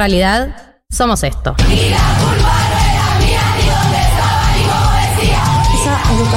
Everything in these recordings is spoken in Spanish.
realidad somos esto.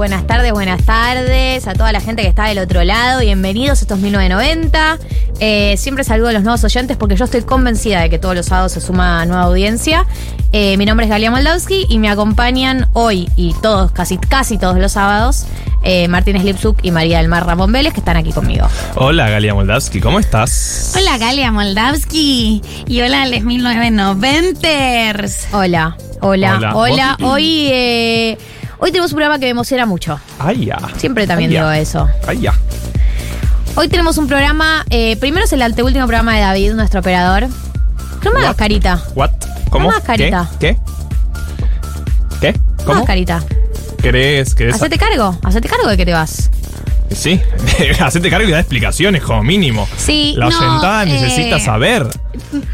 Buenas tardes, buenas tardes a toda la gente que está del otro lado. Bienvenidos a estos 1990. Eh, siempre saludo a los nuevos oyentes porque yo estoy convencida de que todos los sábados se suma nueva audiencia. Eh, mi nombre es Galia Moldavsky y me acompañan hoy y todos, casi, casi todos los sábados, eh, Martín Slipsuk y María del Mar Ramón Vélez que están aquí conmigo. Hola Galia Moldavsky, ¿cómo estás? Hola Galia Moldavsky y hola les 1990ers. Hola, hola, Hola. hola. Hoy, eh, hoy tenemos un programa que me emociona mucho. Ay, ya. Siempre también Ay, ya. digo eso. Ay, ya. Hoy tenemos un programa, eh, primero es el anteúltimo programa de David, nuestro operador. No me hagas What? carita. What? ¿Cómo? más carita. ¿Qué? ¿Qué? ¿Qué? No me ¿Cómo? hagas carita. ¿Querés? ¿Querés? Hacete cargo, hacete cargo de que te vas. Sí, hacete cargo y da explicaciones como mínimo. Sí, La no, oyentada eh, necesita saber.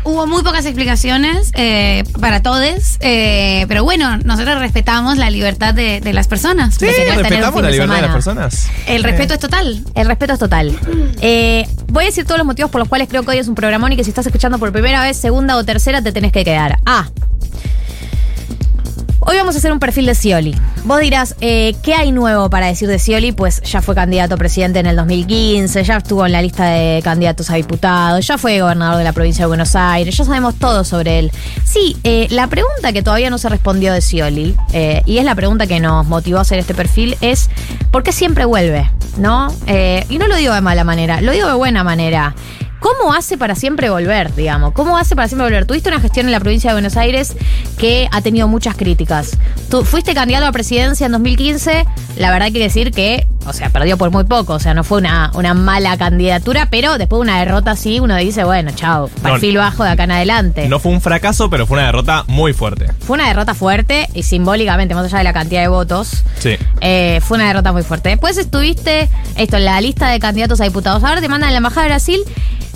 Hubo muy pocas explicaciones eh, para todos, eh, pero bueno, nosotros respetamos la libertad de, de las personas. Sí, respetamos la de libertad de las personas. El respeto es total. El respeto es total. Eh, voy a decir todos los motivos por los cuales creo que hoy es un programón y que si estás escuchando por primera vez, segunda o tercera, te tenés que quedar. A. Hoy vamos a hacer un perfil de Scioli. Vos dirás, eh, ¿qué hay nuevo para decir de Scioli? Pues ya fue candidato a presidente en el 2015, ya estuvo en la lista de candidatos a diputados, ya fue gobernador de la provincia de Buenos Aires, ya sabemos todo sobre él. Sí, eh, la pregunta que todavía no se respondió de Scioli, eh, y es la pregunta que nos motivó a hacer este perfil, es ¿por qué siempre vuelve? ¿No? Y no lo digo de mala manera, lo digo de buena manera. ¿Cómo hace para siempre volver, digamos? ¿Cómo hace para siempre volver? Tuviste una gestión en la provincia de Buenos Aires que ha tenido muchas críticas. Tú fuiste candidato a presidencia en 2015, la verdad que decir que, o sea, perdió por muy poco, o sea, no fue una, una mala candidatura, pero después de una derrota así, uno dice, bueno, chao, perfil bajo de acá en adelante. No fue un fracaso, pero fue una derrota muy fuerte. Fue una derrota fuerte y simbólicamente, más allá de la cantidad de votos, Sí. eh, fue una derrota muy fuerte. Después estuviste esto en la lista de candidatos a diputados. Ahora te mandan a la Embajada de Brasil.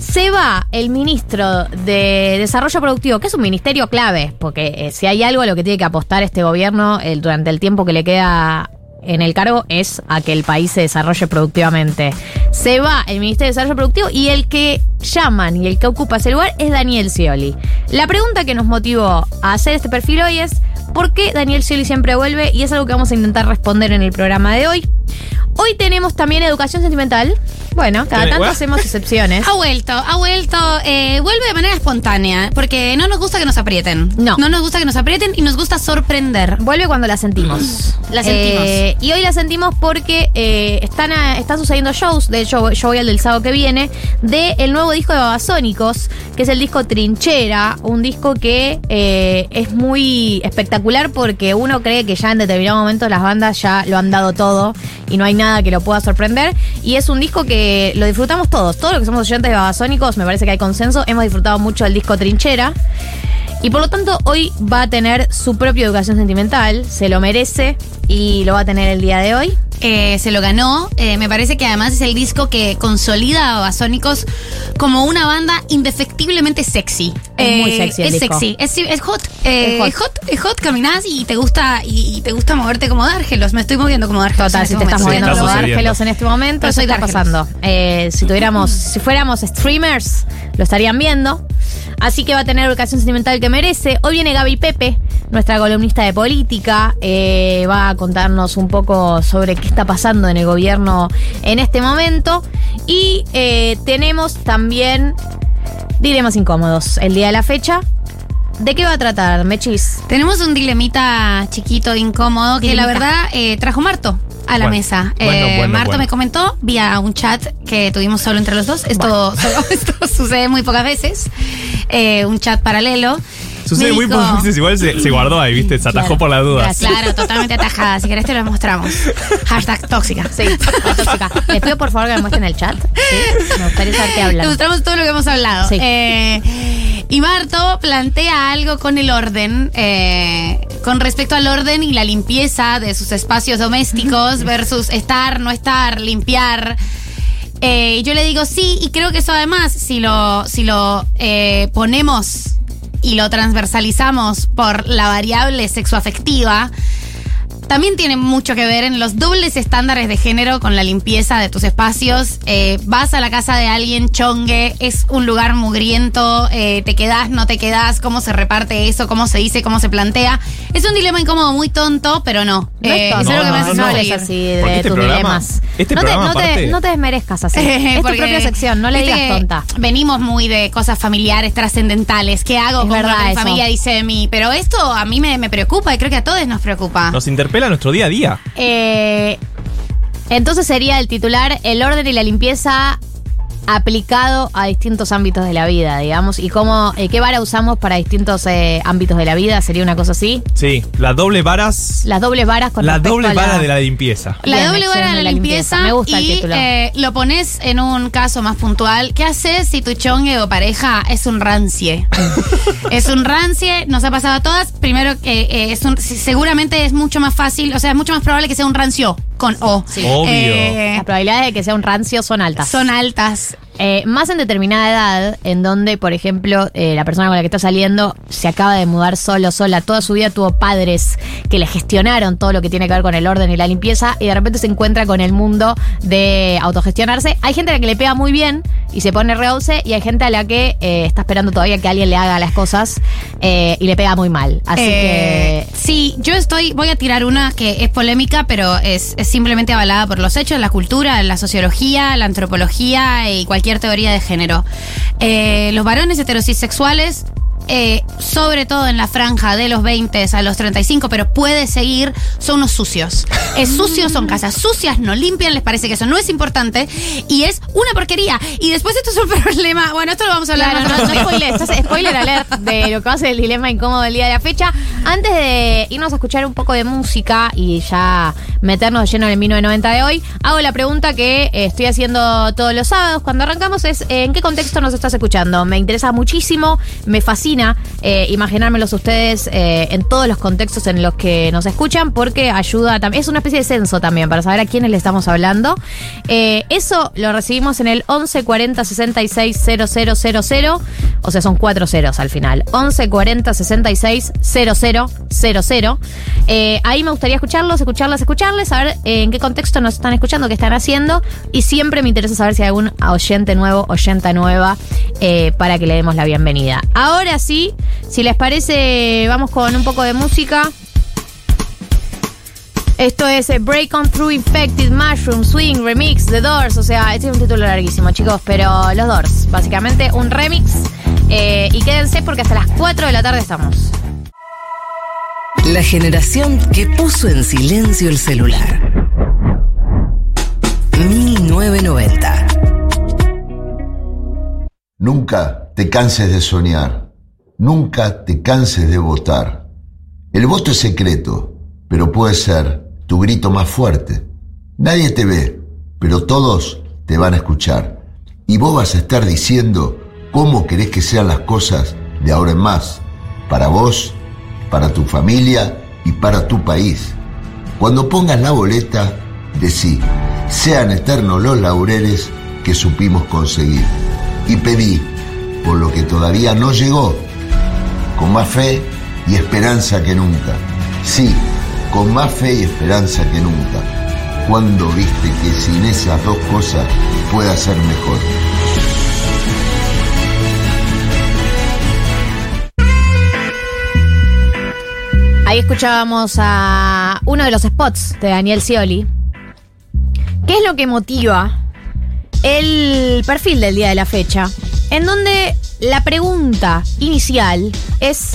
Se va el ministro de Desarrollo Productivo, que es un ministerio clave, porque eh, si hay algo a lo que tiene que apostar este gobierno el- durante el tiempo que le queda en el cargo es a que el país se desarrolle productivamente. Se va el Ministerio de Desarrollo Productivo y el que llaman y el que ocupa ese lugar es Daniel Scioli. La pregunta que nos motivó a hacer este perfil hoy es ¿por qué Daniel Scioli siempre vuelve? Y es algo que vamos a intentar responder en el programa de hoy. Hoy tenemos también educación sentimental. Bueno, cada ¿Tiene- tanto what? hacemos excepciones. Ha vuelto, ha vuelto, eh, vuelve de manera espontánea, porque no nos gusta que nos aprieten. No. No nos gusta que nos aprieten y nos gusta sorprender. Vuelve cuando la sentimos. La sentimos. Eh, y hoy la sentimos porque eh, están, a- están sucediendo shows. De hecho, yo voy al del sábado que viene. De el nuevo disco de Babasónicos, que es el disco Trinchera. Un disco que eh, es muy espectacular porque uno cree que ya en determinado momento las bandas ya lo han dado todo y no hay nada que lo pueda sorprender. Y es un disco que lo disfrutamos todos. Todos los que somos oyentes de Babasónicos, me parece que hay consenso. Hemos disfrutado mucho del disco Trinchera. Y por lo tanto, hoy va a tener su propia educación sentimental, se lo merece y lo va a tener el día de hoy. Eh, se lo ganó. Eh, me parece que además es el disco que consolida a Babasónicos como una banda indefectiblemente sexy. Es muy Eh, sexy el Es disco. sexy, es, es hot. Eh, Es hot. es hot, es hot, caminás y te gusta y, y te gusta moverte como Dárgelos. Me estoy moviendo como Dárgelos. Total, en si este te estás moviendo está como. Dárgelos en este momento, eso está pasando. Eh, si tuviéramos, si fuéramos streamers, lo estarían viendo. Así que va a tener la educación sentimental que merece. Hoy viene Gaby Pepe, nuestra columnista de política. eh, va a contarnos un poco sobre qué está pasando en el gobierno en este momento. Y eh, tenemos también dilemas incómodos el día de la fecha. ¿De qué va a tratar, Mechis? Tenemos un dilemita chiquito, incómodo, que la verdad eh, trajo Marto a la Bueno, mesa. bueno, Eh, bueno, Marto bueno. me comentó vía un chat que tuvimos solo entre los dos. Esto, solo- esto sucede muy pocas veces. Eh, un chat paralelo. Sucede muy dijo- pocas veces, igual se, se guardó ahí, ¿viste? Se atajó Claro. por las dudas. Gracias. Claro, totalmente atajada. Si querés te lo mostramos. Hashtag tóxica. Sí, la tóxica. Les pido por favor que me muestren el chat. Sí, me gustaría saber qué Te mostramos todo lo que hemos hablado. Sí. Eh, y Marto plantea algo con el orden, eh, con respecto al orden y la limpieza de sus espacios domésticos versus estar, no estar, limpiar. Eh, y yo le digo sí, y creo que eso además, si lo, si lo eh, ponemos y lo transversalizamos por la variable sexoafectiva, también tiene mucho que ver en los dobles estándares de género con la limpieza de tus espacios. Eh, vas a la casa de alguien chongue, es un lugar mugriento, eh, te quedás, no te quedás, cómo se reparte eso, cómo se dice, cómo se plantea. Es un dilema incómodo muy tonto, pero no. No es Eh, lo que no, me hace no, no sonreír. hables así Porque de este tus programa- dilemas. este no, te, no, te, aparte- no te desmerezcas así. es tu propia sección, no le viste digas tonta. Venimos muy de cosas familiares, trascendentales. ¿Qué hago Es con verdad lo que mi eso. familia dice de mí? Pero esto a mí me, me preocupa y creo que a todos nos preocupa. Nos interpela nuestro día a día. Eh, entonces sería el titular El orden y la limpieza aplicado a distintos ámbitos de la vida, digamos, y cómo, eh, qué vara usamos para distintos eh, ámbitos de la vida, sería una cosa así. Sí, las dobles varas. Las dobles varas con La doble a la- vara de la limpieza. La Bien, doble vara de la limpieza, Me gusta el y título. eh, lo pones en un caso más puntual. ¿Qué haces si tu chongue o pareja es un rancie? es un rancie, nos ha pasado a todas. Primero que eh, es un, seguramente es mucho más fácil, o sea, es mucho más probable que sea un rancio con O. Obvio. Eh, Las probabilidades de que sea un rancio son altas. son altas. Yes. Eh, más en determinada edad, en donde, por ejemplo, eh, la persona con la que está saliendo se acaba de mudar solo, sola, toda su vida tuvo padres que le gestionaron todo lo que tiene que ver con el orden y la limpieza, y de repente se encuentra con el mundo de autogestionarse. Hay gente a la que le pega muy bien y se pone reose, y hay gente a la que eh, está esperando todavía que alguien le haga las cosas y le pega muy mal. Así Eh, Sí, yo estoy, voy a tirar una que es polémica, pero es, es simplemente avalada por los hechos, la cultura, la sociología, la antropología y cualquier teoría de género. Eh, los varones heterosexuales, eh, sobre todo en la franja de los 20 a los 35, pero puede seguir, son unos sucios. Es sucios, son casas sucias, no limpian, les parece que eso no es importante y es una porquería. Y después esto es un problema, bueno, esto lo vamos a hablar Claro, más no, no tarde. spoiler, esto es spoiler alert de lo que va a ser el dilema incómodo del día de la fecha. Antes de irnos a escuchar un poco de música y ya meternos de lleno en el 1990 de hoy, hago la pregunta que eh, estoy haciendo todos los sábados cuando arrancamos es eh, ¿en qué contexto nos estás escuchando? Me interesa muchísimo, me fascina eh, imaginármelos ustedes eh, en todos los contextos en los que nos escuchan porque ayuda también, es una especie de censo también para saber a quiénes le estamos hablando. Eh, eso lo recibimos en el 11 40 66 000, o sea, son cuatro ceros al final. 11 40 66 000. Eh, ahí me gustaría escucharlos, escucharlas, escucharles, saber en qué contexto nos están escuchando, qué están haciendo. Y siempre me interesa saber si hay algún oyente nuevo, oyenta nueva, para que le demos la bienvenida. Ahora sí, si les parece, vamos con un poco de música. Esto es eh, Break On Through Infected Mushroom Swing Remix The Doors. O sea, este es un título larguísimo, chicos, pero los Doors. Básicamente un remix. Eh, y quédense porque hasta las 4 de la tarde estamos. La generación que puso en silencio el celular. 1990. Nunca te canses de soñar. Nunca te canses de votar. El voto es secreto, pero puede ser tu grito más fuerte. Nadie te ve, pero todos te van a escuchar. Y vos vas a estar diciendo cómo querés que sean las cosas de ahora en más. Para vos, para tu familia y para tu país. Cuando pongas la boleta, Decí, sean eternos los laureles que supimos conseguir. Y pedí, por lo que todavía no llegó, con más fe y esperanza que nunca. Sí, con más fe y esperanza que nunca. Cuando viste que sin esas dos cosas pueda ser mejor. Ahí escuchábamos a uno de los spots de Daniel Scioli. ¿Qué es lo que motiva el perfil del día de la fecha? En donde la pregunta inicial es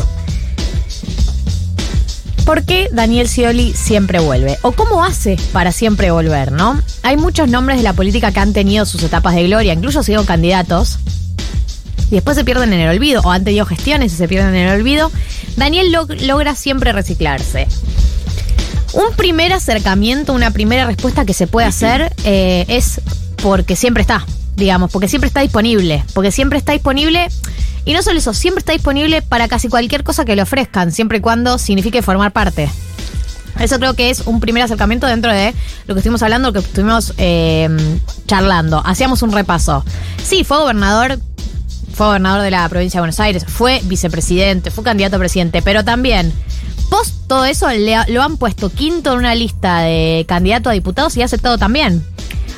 ¿Por qué Daniel Scioli siempre vuelve? ¿O cómo hace para siempre volver, no? Hay muchos nombres de la política que han tenido sus etapas de gloria, incluso han sido candidatos, y después se pierden en el olvido, o han tenido gestiones y se pierden en el olvido. Daniel log- logra siempre reciclarse. Un primer acercamiento, una primera respuesta que se puede hacer eh, es porque siempre está, digamos, porque siempre está disponible, porque siempre está disponible, y no solo eso, siempre está disponible para casi cualquier cosa que le ofrezcan, siempre y cuando signifique formar parte. Eso creo que es un primer acercamiento dentro de lo que estuvimos hablando, lo que estuvimos eh, charlando. Hacíamos un repaso. Sí, fue gobernador, fue gobernador de la provincia de Buenos Aires, fue vicepresidente, fue candidato a presidente, pero también, post todo eso, le- lo han puesto quinto en una lista de candidato a diputados y ha aceptado también.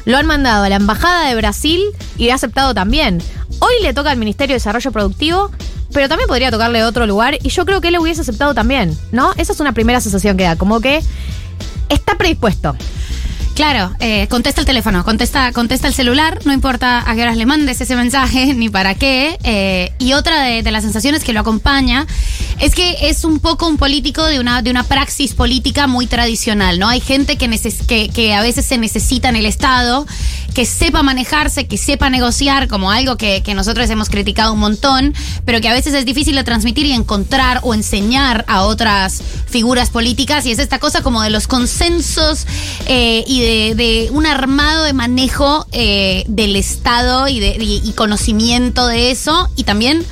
Lo han mandado a la Embajada de Brasil y ha aceptado también. Hoy le toca al Ministerio de Desarrollo Productivo, pero también podría tocarle otro lugar y yo creo que él lo hubiese aceptado también, ¿no? Esa es una primera sensación que da, como que está predispuesto. Claro, eh, contesta el teléfono, contesta, contesta el celular, no importa a qué horas le mandes ese mensaje ni para qué. eh, y otra de, las sensaciones que lo acompaña es que es un poco un político de una, de una praxis política muy tradicional, ¿no? Hay gente que, a veces se necesita en el Estado, que sepa manejarse, que sepa negociar, como algo que, que nosotros hemos criticado un montón, pero que a veces es difícil de transmitir y encontrar o enseñar a otras figuras políticas. Y es esta cosa como de los consensos eh, y de, de un armado de manejo eh, del Estado y, de, y- y conocimiento de eso. Y también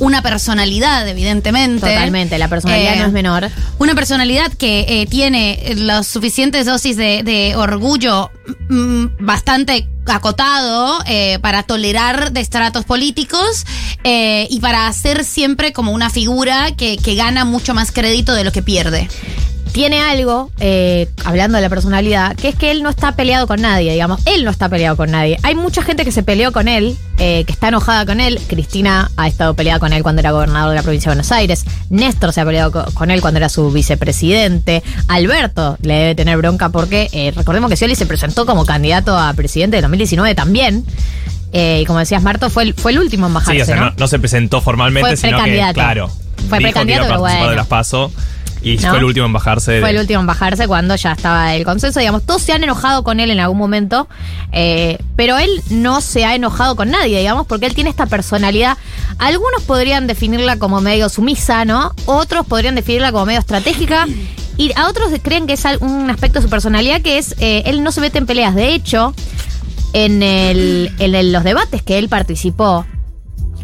una personalidad, evidentemente. Totalmente, la personalidad Eh, no es menor. Una personalidad que eh, tiene las suficientes dosis de, de orgullo mm, bastante acotado eh, para tolerar destratos políticos eh, y para hacer siempre como una figura que, que gana mucho más crédito de lo que pierde. Tiene algo, eh, hablando de la personalidad, que es que él no está peleado con nadie, digamos. Él no está peleado con nadie. Hay mucha gente que se peleó con él, eh, que está enojada con él. Cristina ha estado peleada con él cuando era gobernador de la provincia de Buenos Aires. Néstor se ha peleado co- con él cuando era su vicepresidente. Alberto le debe tener bronca porque eh, recordemos que Scioli se presentó como candidato a presidente de 2019 también. Eh, y como decías, Marto, fue el, fue el último en bajarse, Sí, o sea, ¿no? no, no se presentó formalmente, Fue sino que, precandidato. claro, Fue dijo que iba a precandidato, pero bueno. de las PASO y ¿No? fue el último en bajarse. Fue de- el último en bajarse cuando ya estaba el consenso. Digamos, todos se han enojado con él en algún momento, eh, pero él no se ha enojado con nadie, digamos, porque él tiene esta personalidad. Algunos podrían definirla como medio sumisa, ¿no? Otros podrían definirla como medio estratégica. Y a otros creen que es un aspecto de su personalidad que es, eh, él no se mete en peleas. De hecho, en, el, en el- los debates que él participó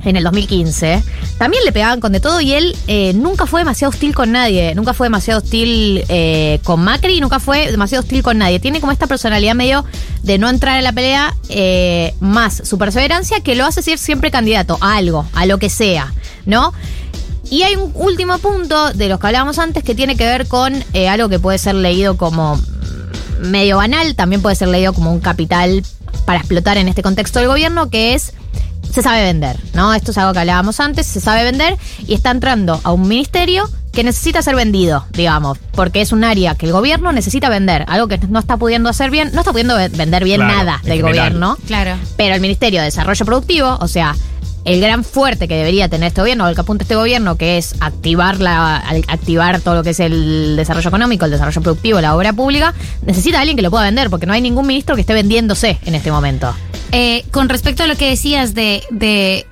en el 2015, también le pegaban con de todo y él eh, nunca fue demasiado hostil con nadie, nunca fue demasiado hostil eh, con Macri y nunca fue demasiado hostil con nadie. Tiene como esta personalidad medio de no entrar en la pelea, eh, más su perseverancia que lo hace ser siempre candidato a algo, a lo que sea, ¿no? Y hay un último punto de los que hablábamos antes que tiene que ver con algo que puede ser leído como medio banal, también puede ser leído como un capital para explotar en este contexto del gobierno, que es se sabe vender, ¿no? Esto es algo que hablábamos antes, se sabe vender y está entrando a un ministerio que necesita ser vendido, digamos, porque es un área que el gobierno necesita vender, algo que no está pudiendo hacer bien, no está pudiendo ve- vender bien Claro, nada del general. gobierno, Claro. pero el Ministerio de Desarrollo Productivo, o sea, el gran fuerte que debería tener este gobierno, o el que apunta este gobierno, que es activar la, activar todo lo que es el desarrollo económico, el desarrollo productivo, la obra pública, necesita a alguien que lo pueda vender, porque no hay ningún ministro que esté vendiéndose en este momento. Eh, con respecto a lo que decías de, de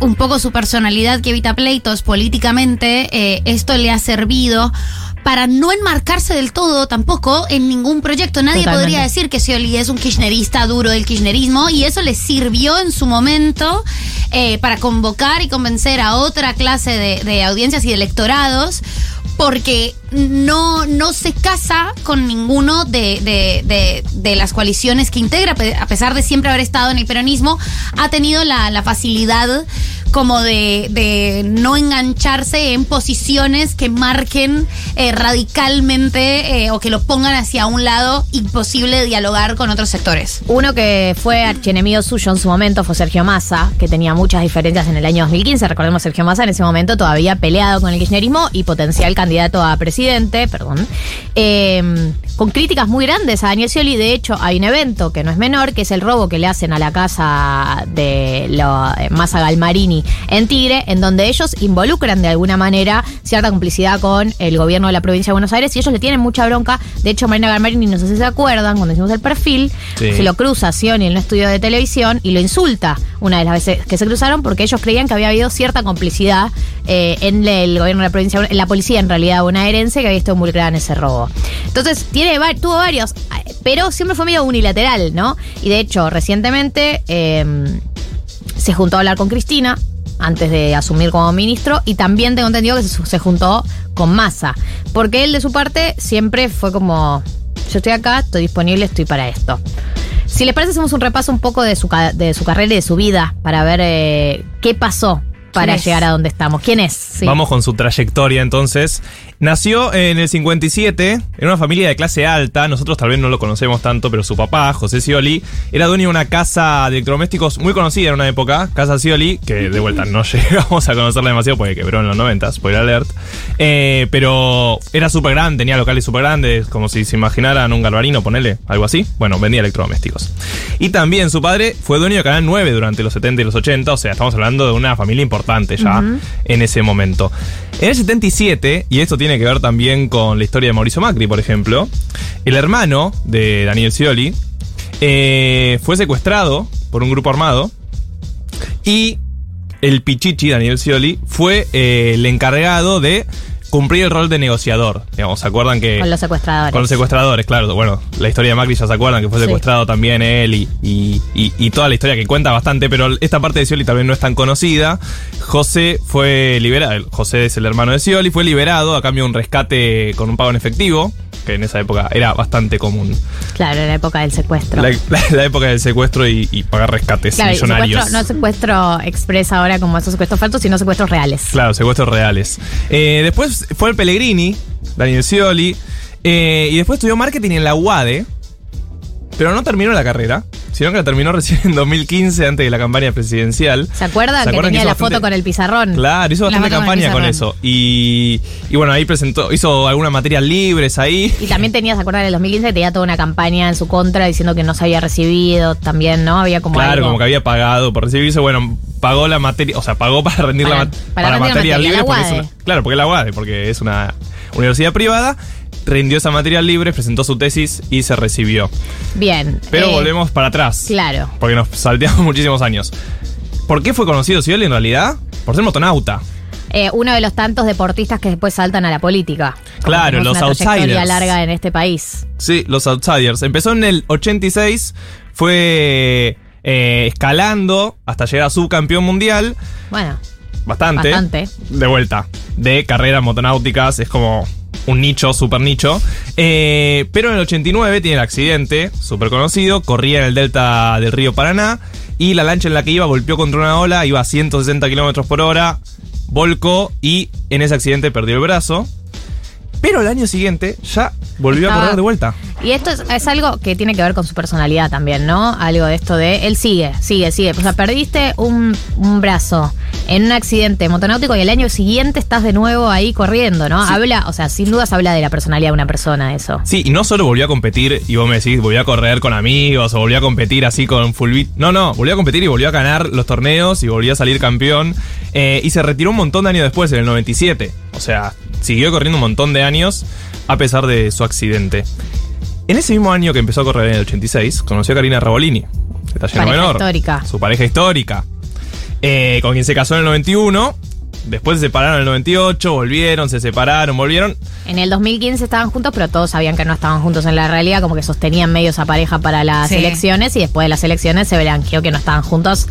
un poco su personalidad que evita pleitos políticamente, eh, esto le ha servido para no enmarcarse del todo tampoco en ningún proyecto. Nadie Totalmente. podría decir que Scioli es un kirchnerista duro del kirchnerismo y eso le sirvió en su momento eh, para convocar y convencer a otra clase de, de audiencias y de electorados porque no, no se casa con ninguno de, de- de- de las coaliciones que integra, a pesar de siempre haber estado en el peronismo, ha tenido la, facilidad como de, de no engancharse en posiciones que marquen eh, radicalmente eh, o que lo pongan hacia un lado imposible dialogar con otros sectores. Uno que fue archienemigo suyo en su momento fue Sergio Massa, que tenía muchas diferencias en el año 2015. Recordemos, Sergio Massa en ese momento todavía peleado con el kirchnerismo y potencial candidato a presidente, perdón. Eh, con críticas muy grandes a Daniel Scioli. De hecho, hay un evento que no es menor, que es el robo que le hacen a la casa de lo, eh, Massa Galmarini en Tigre, en donde ellos involucran de alguna manera cierta complicidad con el gobierno de la provincia de Buenos Aires y ellos le tienen mucha bronca. De hecho, Marina Galmarini, no sé si se acuerdan, cuando hicimos el perfil, Sí. se lo cruza Scioli en un estudio de televisión y lo insulta una de las veces que se cruzaron porque ellos creían que había habido cierta complicidad eh, en el gobierno de la provincia, en la policía en realidad bonaerense que había estado involucrada en ese robo. Entonces, tiene, va- tuvo varios, pero siempre fue medio unilateral, ¿no? Y de hecho, recientemente eh, se juntó a hablar con Cristina antes de asumir como ministro y también tengo entendido que se, juntó con Massa, porque él de su parte siempre fue como, yo estoy acá, estoy disponible, estoy para esto. Si les parece, hacemos un repaso un poco de su, de su carrera y de su vida para ver eh, qué pasó para llegar a donde estamos. ¿Quién es? Sí. Vamos con su trayectoria entonces. Nació en el 57 en una familia de clase alta. Nosotros tal vez no lo conocemos tanto, pero su papá, José Scioli, era dueño de una casa de electrodomésticos muy conocida en una época, Casa Scioli, que de vuelta no llegamos a conocerla demasiado porque quebró en los 90, spoiler alert. Eh, pero era súper grande, tenía locales súper grandes, como si se imaginaran un galvarino, ponele, algo así. Bueno, vendía electrodomésticos. Y también su padre fue dueño de Canal 9 durante los 70 y los 80, o sea, estamos hablando de una familia importante ya en ese momento. En el 77, y esto tiene que ver también con la historia de Mauricio Macri, por ejemplo, el hermano de Daniel Scioli eh, fue secuestrado por un grupo armado y el Pichichi, Daniel Scioli, fue eh, el encargado de cumplir el rol de negociador. Digamos, ¿se acuerdan que... Con los secuestradores. Con los secuestradores, claro. Bueno, la historia de Macri ya se acuerdan que fue Sí. secuestrado también él y, y- y- y toda la historia que cuenta bastante, pero esta parte de Scioli también no es tan conocida. José fue liberado, José es el hermano de Scioli, fue liberado a cambio de un rescate con un pago en efectivo, que en esa época era bastante común. Claro, en la época del secuestro. La, la- la época del secuestro y, y pagar rescates Claro, millonarios. secuestro, no secuestro express ahora como esos secuestros falsos, sino secuestros reales. Claro, secuestros reales. Eh, después fue el Pellegrini, Daniel Scioli, eh, y después estudió marketing en la UADE, pero no terminó la carrera, sino que la terminó recién en 2015, antes de la campaña presidencial. ¿Se acuerdan ¿Se que tenía la bastante- foto con el pizarrón? Claro, hizo La bastante con campaña con eso. Y, y bueno, ahí presentó, hizo algunas materias libres ahí. Y también tenía, ¿se acuerdan? En el 2015 que tenía toda una campaña en su contra diciendo que no se había recibido también, ¿no? Había como claro, algo. como que había pagado por recibirse. Bueno, pagó la materia, o sea, pagó para rendir Para- la, para para rendir materia, libres. la porque es una- claro, porque es la UADE, porque es una universidad privada. Rindió esa materia libre, presentó su tesis y se recibió. Bien. Pero eh, volvemos para atrás. Claro. Porque nos salteamos muchísimos años. ¿Por qué fue conocido Scioli en realidad? Por ser motonauta. eh, uno de los tantos deportistas que después saltan a la política. Claro, los una outsiders. larga en este país. Sí, los Outsiders. Empezó en el 86, fue eh, escalando hasta llegar a subcampeón mundial. Bueno, Bastante. Bastante. De vuelta. De carreras motonáuticas. Es como un nicho, super nicho. Eh, pero en el 89 tiene el accidente, súper conocido. Corría en el delta del río Paraná. Y la lancha en la que iba golpeó contra una ola. Iba a 160 kilómetros por hora. Volcó y en ese accidente perdió el brazo. Pero el año siguiente ya volvió a correr de vuelta. Y esto es, es algo que tiene que ver con su personalidad también, ¿no? Algo de esto de él sigue, sigue, sigue. O sea, perdiste un, un brazo en un accidente motonáutico y el año siguiente estás de nuevo ahí corriendo, ¿no? Habla, o sea, sin dudas habla de la personalidad de una persona eso. Sí, y no solo volvió a competir, y vos me decís, volvió a correr con amigos, o volvió a competir así con full beat. No, no, volvió a competir y volvió a ganar los torneos y volvió a salir campeón. Eh, y se retiró un montón de años después, en el 97. O sea, siguió corriendo un montón de años a pesar de su accidente. En ese mismo año que empezó a correr en el 86, conoció a Karina Rabolini, que está lleno Pareja menor. histórica. Su pareja histórica. eh, con quien se casó en el 91. Después se separaron en el 98, volvieron, se separaron, volvieron. En el 2015 estaban juntos, pero todos sabían que no estaban juntos en la realidad, como que sostenían medio esa pareja para las Sí. elecciones y después de las elecciones se blanqueó que no estaban juntos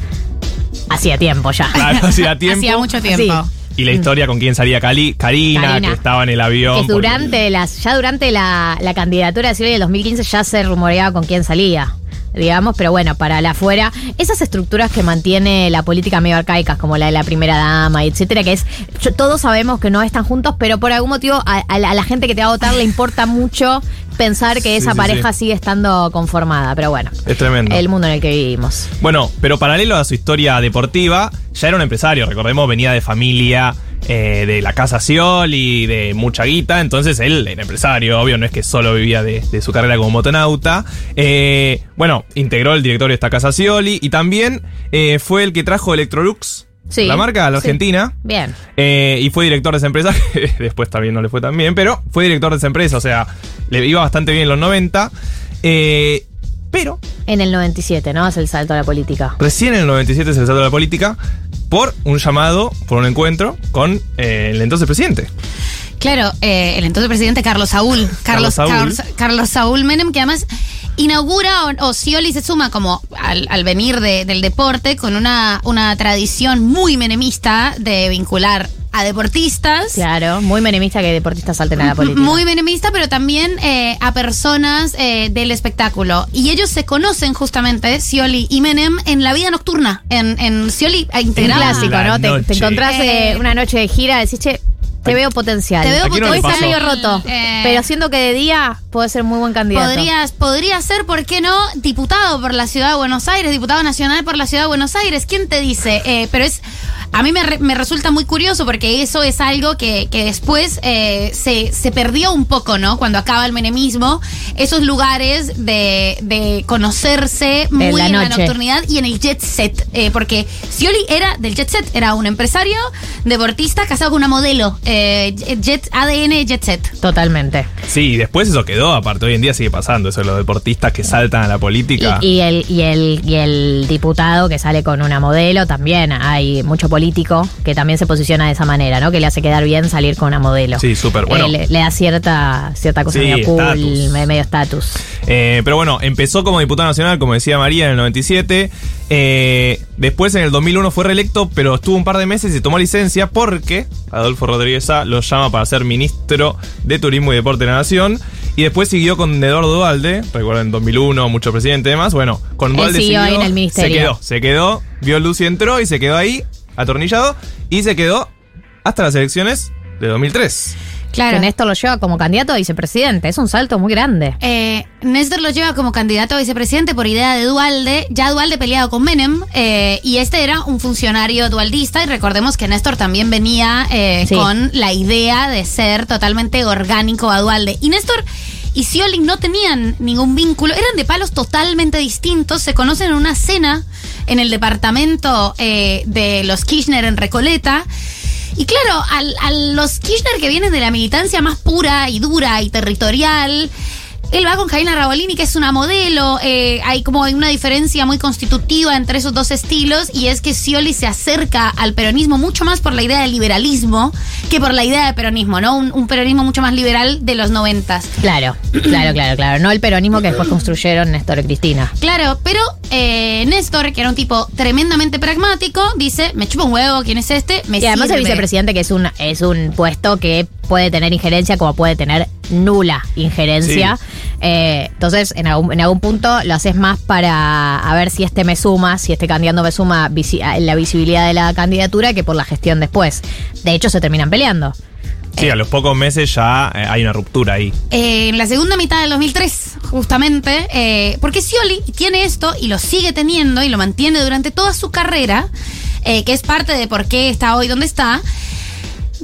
hacía tiempo ya. Claro, hacía tiempo. Hacía mucho tiempo. Sí. Y la historia con quién salía Cali, Karina, Karina. que estaba en el avión. Que porque- durante las, ya durante la, la candidatura de Scioli del 2015 ya se rumoreaba con quién salía. Digamos, pero bueno, para la afuera, esas estructuras que mantiene la política medio arcaicas, como la de la primera dama, etcétera, que es, yo- todos sabemos que no están juntos, pero por algún motivo a, a la, a la gente que te va a votar le importa mucho pensar que esa sí, pareja sí. sigue estando conformada. Pero bueno, Es tremendo. el mundo en el que vivimos. Bueno, pero paralelo a su historia deportiva, ya era un empresario, recordemos, venía de familia eh, de la casa Scioli, de mucha guita, entonces él era empresario, obvio, no es que solo vivía de, de su carrera como motonauta. Eh, bueno, integró el directorio de esta casa Scioli y también eh, fue el que trajo Electrolux, Sí, la marca a la sí. Argentina. Bien. Eh, y fue director de esa empresa, que después también no le fue tan bien, pero fue director de esa empresa, o sea, le iba bastante bien en los 90. Eh, pero En el 97, ¿no? Hace el salto a la política. recién en el 97 se desató la política por un llamado, por un encuentro con eh, el entonces presidente. Claro, eh, el entonces presidente Carlos Saúl. Carlos, Carlos Saúl. Carlos, Carlos Saúl Menem, que además inaugura o, o Scioli se suma como al, al venir de- del deporte con una, una tradición muy menemista de vincular a deportistas. Claro, muy menemista que deportistas salten a la política. Muy menemista, pero también eh, a personas eh, del espectáculo. Y ellos se conocen justamente, Scioli y Menem, en la vida nocturna. En, en Scioli Un integraba. clásico, ¿no? Te, te encontrás Eh, una noche de gira, decís, che, te veo potencial. Te veo ¿A quién no le Hoy está pasó? medio roto, Eh, pero siento que de día puede ser muy buen candidato. Podrías, podría ser, ¿por qué no? Diputado por la ciudad de Buenos Aires, diputado nacional por la ciudad de Buenos Aires. ¿Quién te dice? Eh, pero es. A mí me, re- me resulta muy curioso porque eso es algo que, que después eh, se, se perdió un poco, ¿no? Cuando acaba el menemismo, esos lugares de, de conocerse muy la en la nocturnidad y en el jet set. eh, porque Scioli era del jet set, era un empresario, deportista, casado con una modelo. eh, jet, ADN jet set. Totalmente. Sí, y después eso quedó, aparte hoy en día sigue pasando, eso de los deportistas que saltan a la política. Y, y el, y, el, y el diputado que sale con una modelo también. Hay mucho político que también se posiciona de esa manera, ¿no? Que le hace quedar bien salir con una modelo. Sí, súper, bueno. Eh, le, le da cierta, cierta cosa Sí, medio cool, medio estatus. Eh, pero bueno, empezó como diputado nacional, como decía María, en el 97. Eh, después en el 2001 fue reelecto, pero estuvo un par de meses y tomó licencia porque Adolfo Rodríguez A lo llama para ser ministro de Turismo y Deporte de la Nación. Y después siguió con Eduardo Dualde, recuerden, en 2001, mucho presidente y demás. Bueno, con Dualde siguió ahí en el ministerio. Se quedó, se quedó, vio luz y entró y se quedó ahí, atornillado, y se quedó hasta las elecciones de 2003. Claro. Que Néstor lo lleva como candidato a vicepresidente. Es un salto muy grande. Eh, Néstor lo lleva como candidato a vicepresidente por idea de Dualde. Ya Dualde peleado con Menem. eh, y este era un funcionario dualdista. Y recordemos que Néstor también venía eh, Sí. con la idea de ser totalmente orgánico a Dualde. Y Néstor y Scioli no tenían ningún vínculo. Eran de palos totalmente distintos. Se conocen en una cena en el departamento eh, de los Kirchner en Recoleta. Y claro, al- a los Kirchner que vienen de la militancia más pura y dura y territorial, él va con Jaina Rabolini, que es una modelo. eh, hay como una diferencia muy constitutiva entre esos dos estilos, y es que Scioli se acerca al peronismo mucho más por la idea del liberalismo que por la idea de peronismo, ¿no? Un, un peronismo mucho más liberal de los noventas. Claro, claro, claro, claro. No el peronismo que después construyeron Néstor y Cristina. Claro, pero eh, Néstor, que era un tipo tremendamente pragmático, dice, me chupa un huevo, ¿quién es este? Me Y además el sirve". vicepresidente, que es un, es un puesto que puede tener injerencia como puede tener nula injerencia. Eh, entonces, en algún, en algún punto lo haces más para a ver si este me suma, si este candidato me suma visi- la visibilidad de la candidatura que por la gestión después. De hecho, se terminan peleando. Sí, a los pocos meses ya eh, hay una ruptura ahí. Eh, en la segunda mitad del 2003, justamente, eh, porque Scioli tiene esto y lo sigue teniendo y lo mantiene durante toda su carrera, eh, que es parte de por qué está hoy donde está.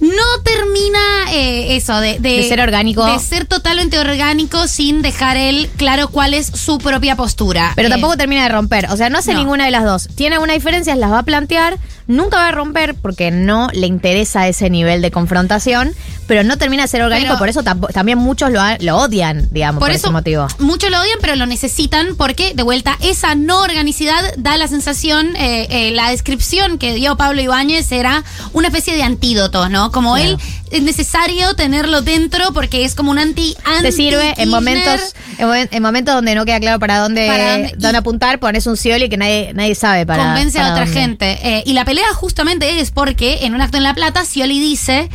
No termina eh, eso de, De ser orgánico. De ser totalmente orgánico sin dejar él claro cuál es su propia postura. Pero Eh, tampoco termina de romper. O sea, no hace no. ninguna de las dos. Tiene algunas diferencias, las va a plantear. Nunca va a romper porque no le interesa ese nivel de confrontación. Pero no termina de ser orgánico. Pero- por eso también muchos lo, odian, digamos, por, Por ese motivo. muchos lo odian, pero lo necesitan porque, de vuelta, esa no organicidad da la sensación, eh, la descripción que dio Pablo Ibáñez era una especie de antídoto, ¿no? Como Claro. él es necesario tenerlo dentro porque es como un anti anti Te sirve en momentos, en, momen- en momentos donde no queda claro para dónde, Para dónde- dónde apuntar, pones un Scioli que nadie, nadie sabe para. convence a para otra dónde. gente. Eh, y la pelea justamente es porque en un acto en La Plata, Scioli dice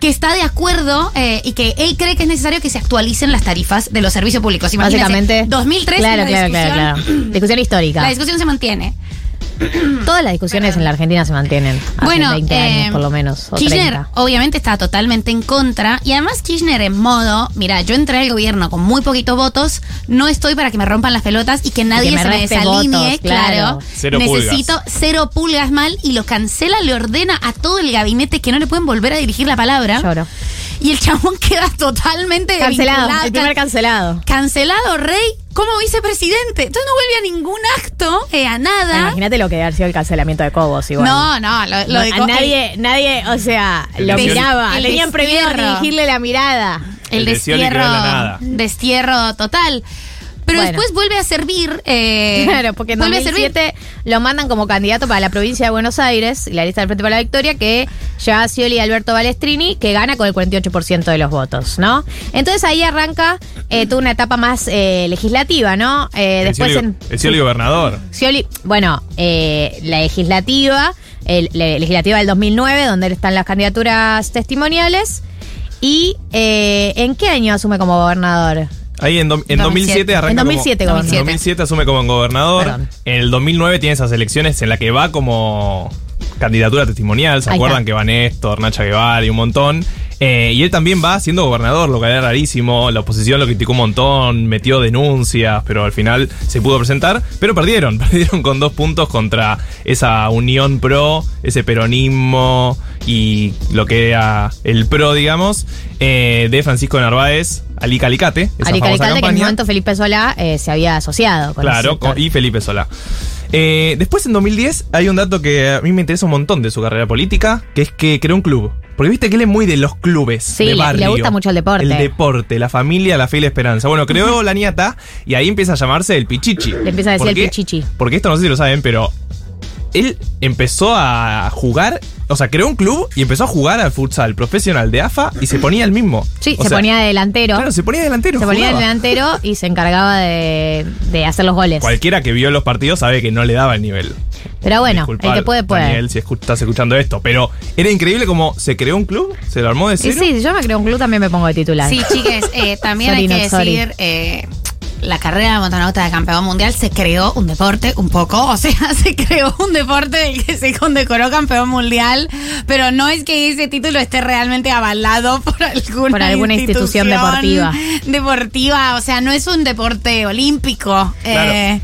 que está de acuerdo eh, y que él cree que es necesario que se actualicen las tarifas de los servicios públicos. Imagínense, Básicamente. 2003 Claro, la claro, discusión, claro, claro. Discusión histórica. La discusión se mantiene. Todas las discusiones en la Argentina se mantienen. Hace Bueno, 20 eh, años, por lo menos. O Kirchner 30. obviamente está totalmente en contra y además Kirchner en modo, mira, yo entré al gobierno con muy poquitos votos, no estoy para que me rompan las pelotas y que nadie me se me desalinee, votos, claro. claro. Cero Necesito pulgas. cero pulgas mal y lo cancela, le ordena a todo el gabinete que no le pueden volver a dirigir la palabra. Lloro. Y el chabón queda totalmente Cancelado. El primer cancelado. cancelado, rey, como vicepresidente. Entonces no vuelve a ningún acto, eh, a nada. Imagínate lo que debe haber sido el cancelamiento de Cobos igual. No, no, lo, lo No, de a nadie, nadie, o sea, El lo destierro. miraba. El Tenían prohibido dirigirle la mirada. el, El destierro, destierro total. Pero Bueno. después vuelve a servir. eh, Claro, porque en vuelve a servir. 2007 lo mandan como candidato para la provincia de Buenos Aires y la lista del Frente para la Victoria que lleva a Scioli y Alberto Balestrini que gana con el 48% de los votos, ¿no? Entonces ahí arranca eh, toda una etapa más eh, legislativa, ¿no? Eh, El después Scioli- en, el Scioli gobernador. Scioli, bueno, eh, la legislativa, el, la legislativa del 2009, donde están las candidaturas testimoniales. ¿Y eh, en qué año asume como gobernador? Ahí en, do- en 2007 arranca En 2007 como, gobernador. En 2007 asume como gobernador. Perdón. En el 2009 tiene esas elecciones en la que va como candidatura testimonial. ¿Se acuerdan que va Néstor, Nacha Guevara y un montón? Eh, y él también va siendo gobernador, lo que era rarísimo. La oposición lo criticó un montón, metió denuncias, pero al final se pudo presentar. Pero perdieron, perdieron con dos puntos contra esa unión pro, ese peronismo y lo que era el pro, digamos, eh, de Francisco Narváez, Ali Calicate. Esa famosa Calicante, que en campaña. momento Felipe Solá eh, se había asociado con Claro, con- y Felipe Solá. Eh, después en 2010 hay un dato que a mí me interesa un montón de su carrera política, que es que creó un club. Porque viste que él es muy de los clubes. Sí, de barrio. le gusta mucho el deporte. El deporte, la familia, la fe y la esperanza. Bueno, creó la niata y ahí empieza a llamarse el Pichichi. Le empieza a decir ¿Por el? Pichichi. Porque esto no sé si lo saben, pero él empezó a jugar, o sea, creó un club y empezó a jugar al futsal profesional de AFA y se ponía el mismo. Sí, O se sea, ponía de delantero. Claro, se ponía delantero. se ponía delantero y se encargaba de, de hacer los goles. Cualquiera que vio los partidos sabe que no le daba el nivel. Pero bueno, Disculpa, el que puede, puede. Daniel, si estás escuchando esto. Pero era increíble como se creó un club, se lo armó de Y cero. sí, si yo me creo un club también me pongo de titular. Sí, chiques, eh, también Sorry, hay que sorry. decir, eh, la carrera de montanauta de campeón mundial se creó un deporte un poco, o sea, se creó un deporte del que se condecoró campeón mundial, pero no es que ese título esté realmente avalado por alguna, Por alguna institución deportiva. Deportiva, o sea, no es un deporte olímpico. Claro. eh,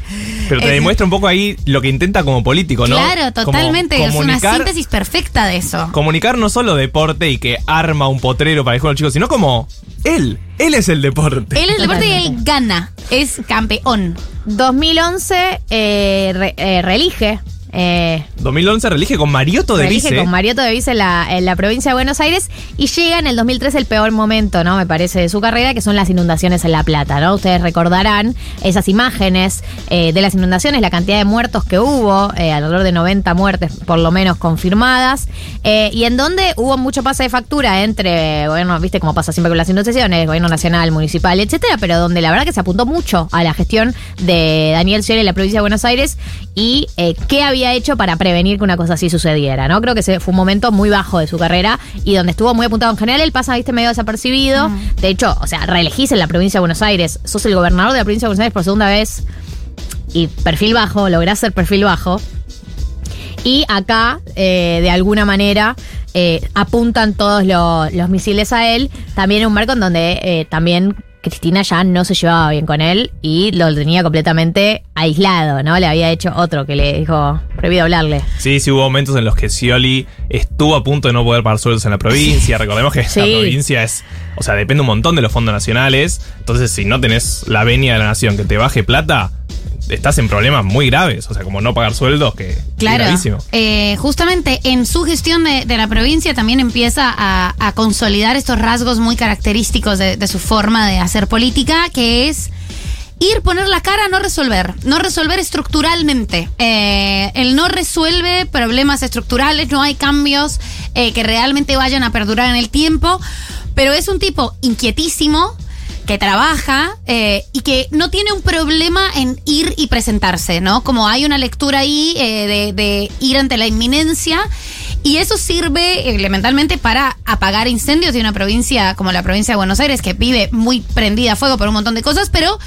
Pero te es- demuestra un poco ahí lo que intenta como político, ¿no? Claro, Como totalmente. Es una síntesis perfecta de eso. Comunicar no solo deporte y que arma un potrero para el juego de los chicos, sino como él. Él es el deporte. Él es el deporte y él gana. Es campeón. 2011 eh, re- eh, reelige. Eh, 2011 relige con Mariotto de vice. con Mariotto de Vice en la, en la provincia de Buenos Aires y llega en el 2003 el peor momento, ¿no? Me parece, de su carrera, que son las inundaciones en La Plata, ¿no? Ustedes recordarán esas imágenes eh, de las inundaciones, la cantidad de muertos que hubo, eh, alrededor de 90 muertes por lo menos confirmadas, eh, y en donde hubo mucho pase de factura entre gobierno, viste cómo pasa siempre con las inundaciones, gobierno nacional, municipal, etcétera, pero donde la verdad que se apuntó mucho a la gestión de Daniel Scioli en la provincia de Buenos Aires y qué había hecho para prevenir que una cosa así sucediera, ¿no? Creo que fue un momento muy bajo de su carrera y donde estuvo muy apuntado en general, él pasa, viste, medio desapercibido. De hecho, o sea, reelegís en la provincia de Buenos Aires, sos el gobernador de la provincia de Buenos Aires por segunda vez y perfil bajo, lográs ser perfil bajo. Y acá, eh, de alguna manera, eh, apuntan todos lo- los misiles a él. También en un marco en donde eh, también Cristina ya no se llevaba bien con él y lo tenía completamente aislado, ¿no? Le había hecho otro que le dijo, prohibido hablarle. Sí, sí hubo momentos en los que Scioli estuvo a punto de no poder pagar sueldos en la provincia. Recordemos que Sí. la provincia es, o sea, depende un montón de los fondos nacionales. Entonces, si no tenés la venia de la nación que te baje plata, estás en problemas muy graves. O sea, como no pagar sueldos, que Claro. es gravísimo. Eh, justamente en su gestión de, de la provincia también empieza a, a consolidar estos rasgos muy característicos de, de su forma de hacer política, que es ir, poner la cara, no resolver. No resolver estructuralmente. Eh, él no resuelve problemas estructurales, no hay cambios eh, que realmente vayan a perdurar en el tiempo. Pero es un tipo inquietísimo, que trabaja eh, y que no tiene un problema en ir y presentarse, ¿no? Como hay una lectura ahí eh, de, de ir ante la inminencia. Y eso sirve elementalmente para apagar incendios de una provincia como la provincia de Buenos Aires, que vive muy prendida a fuego por un montón de cosas, pero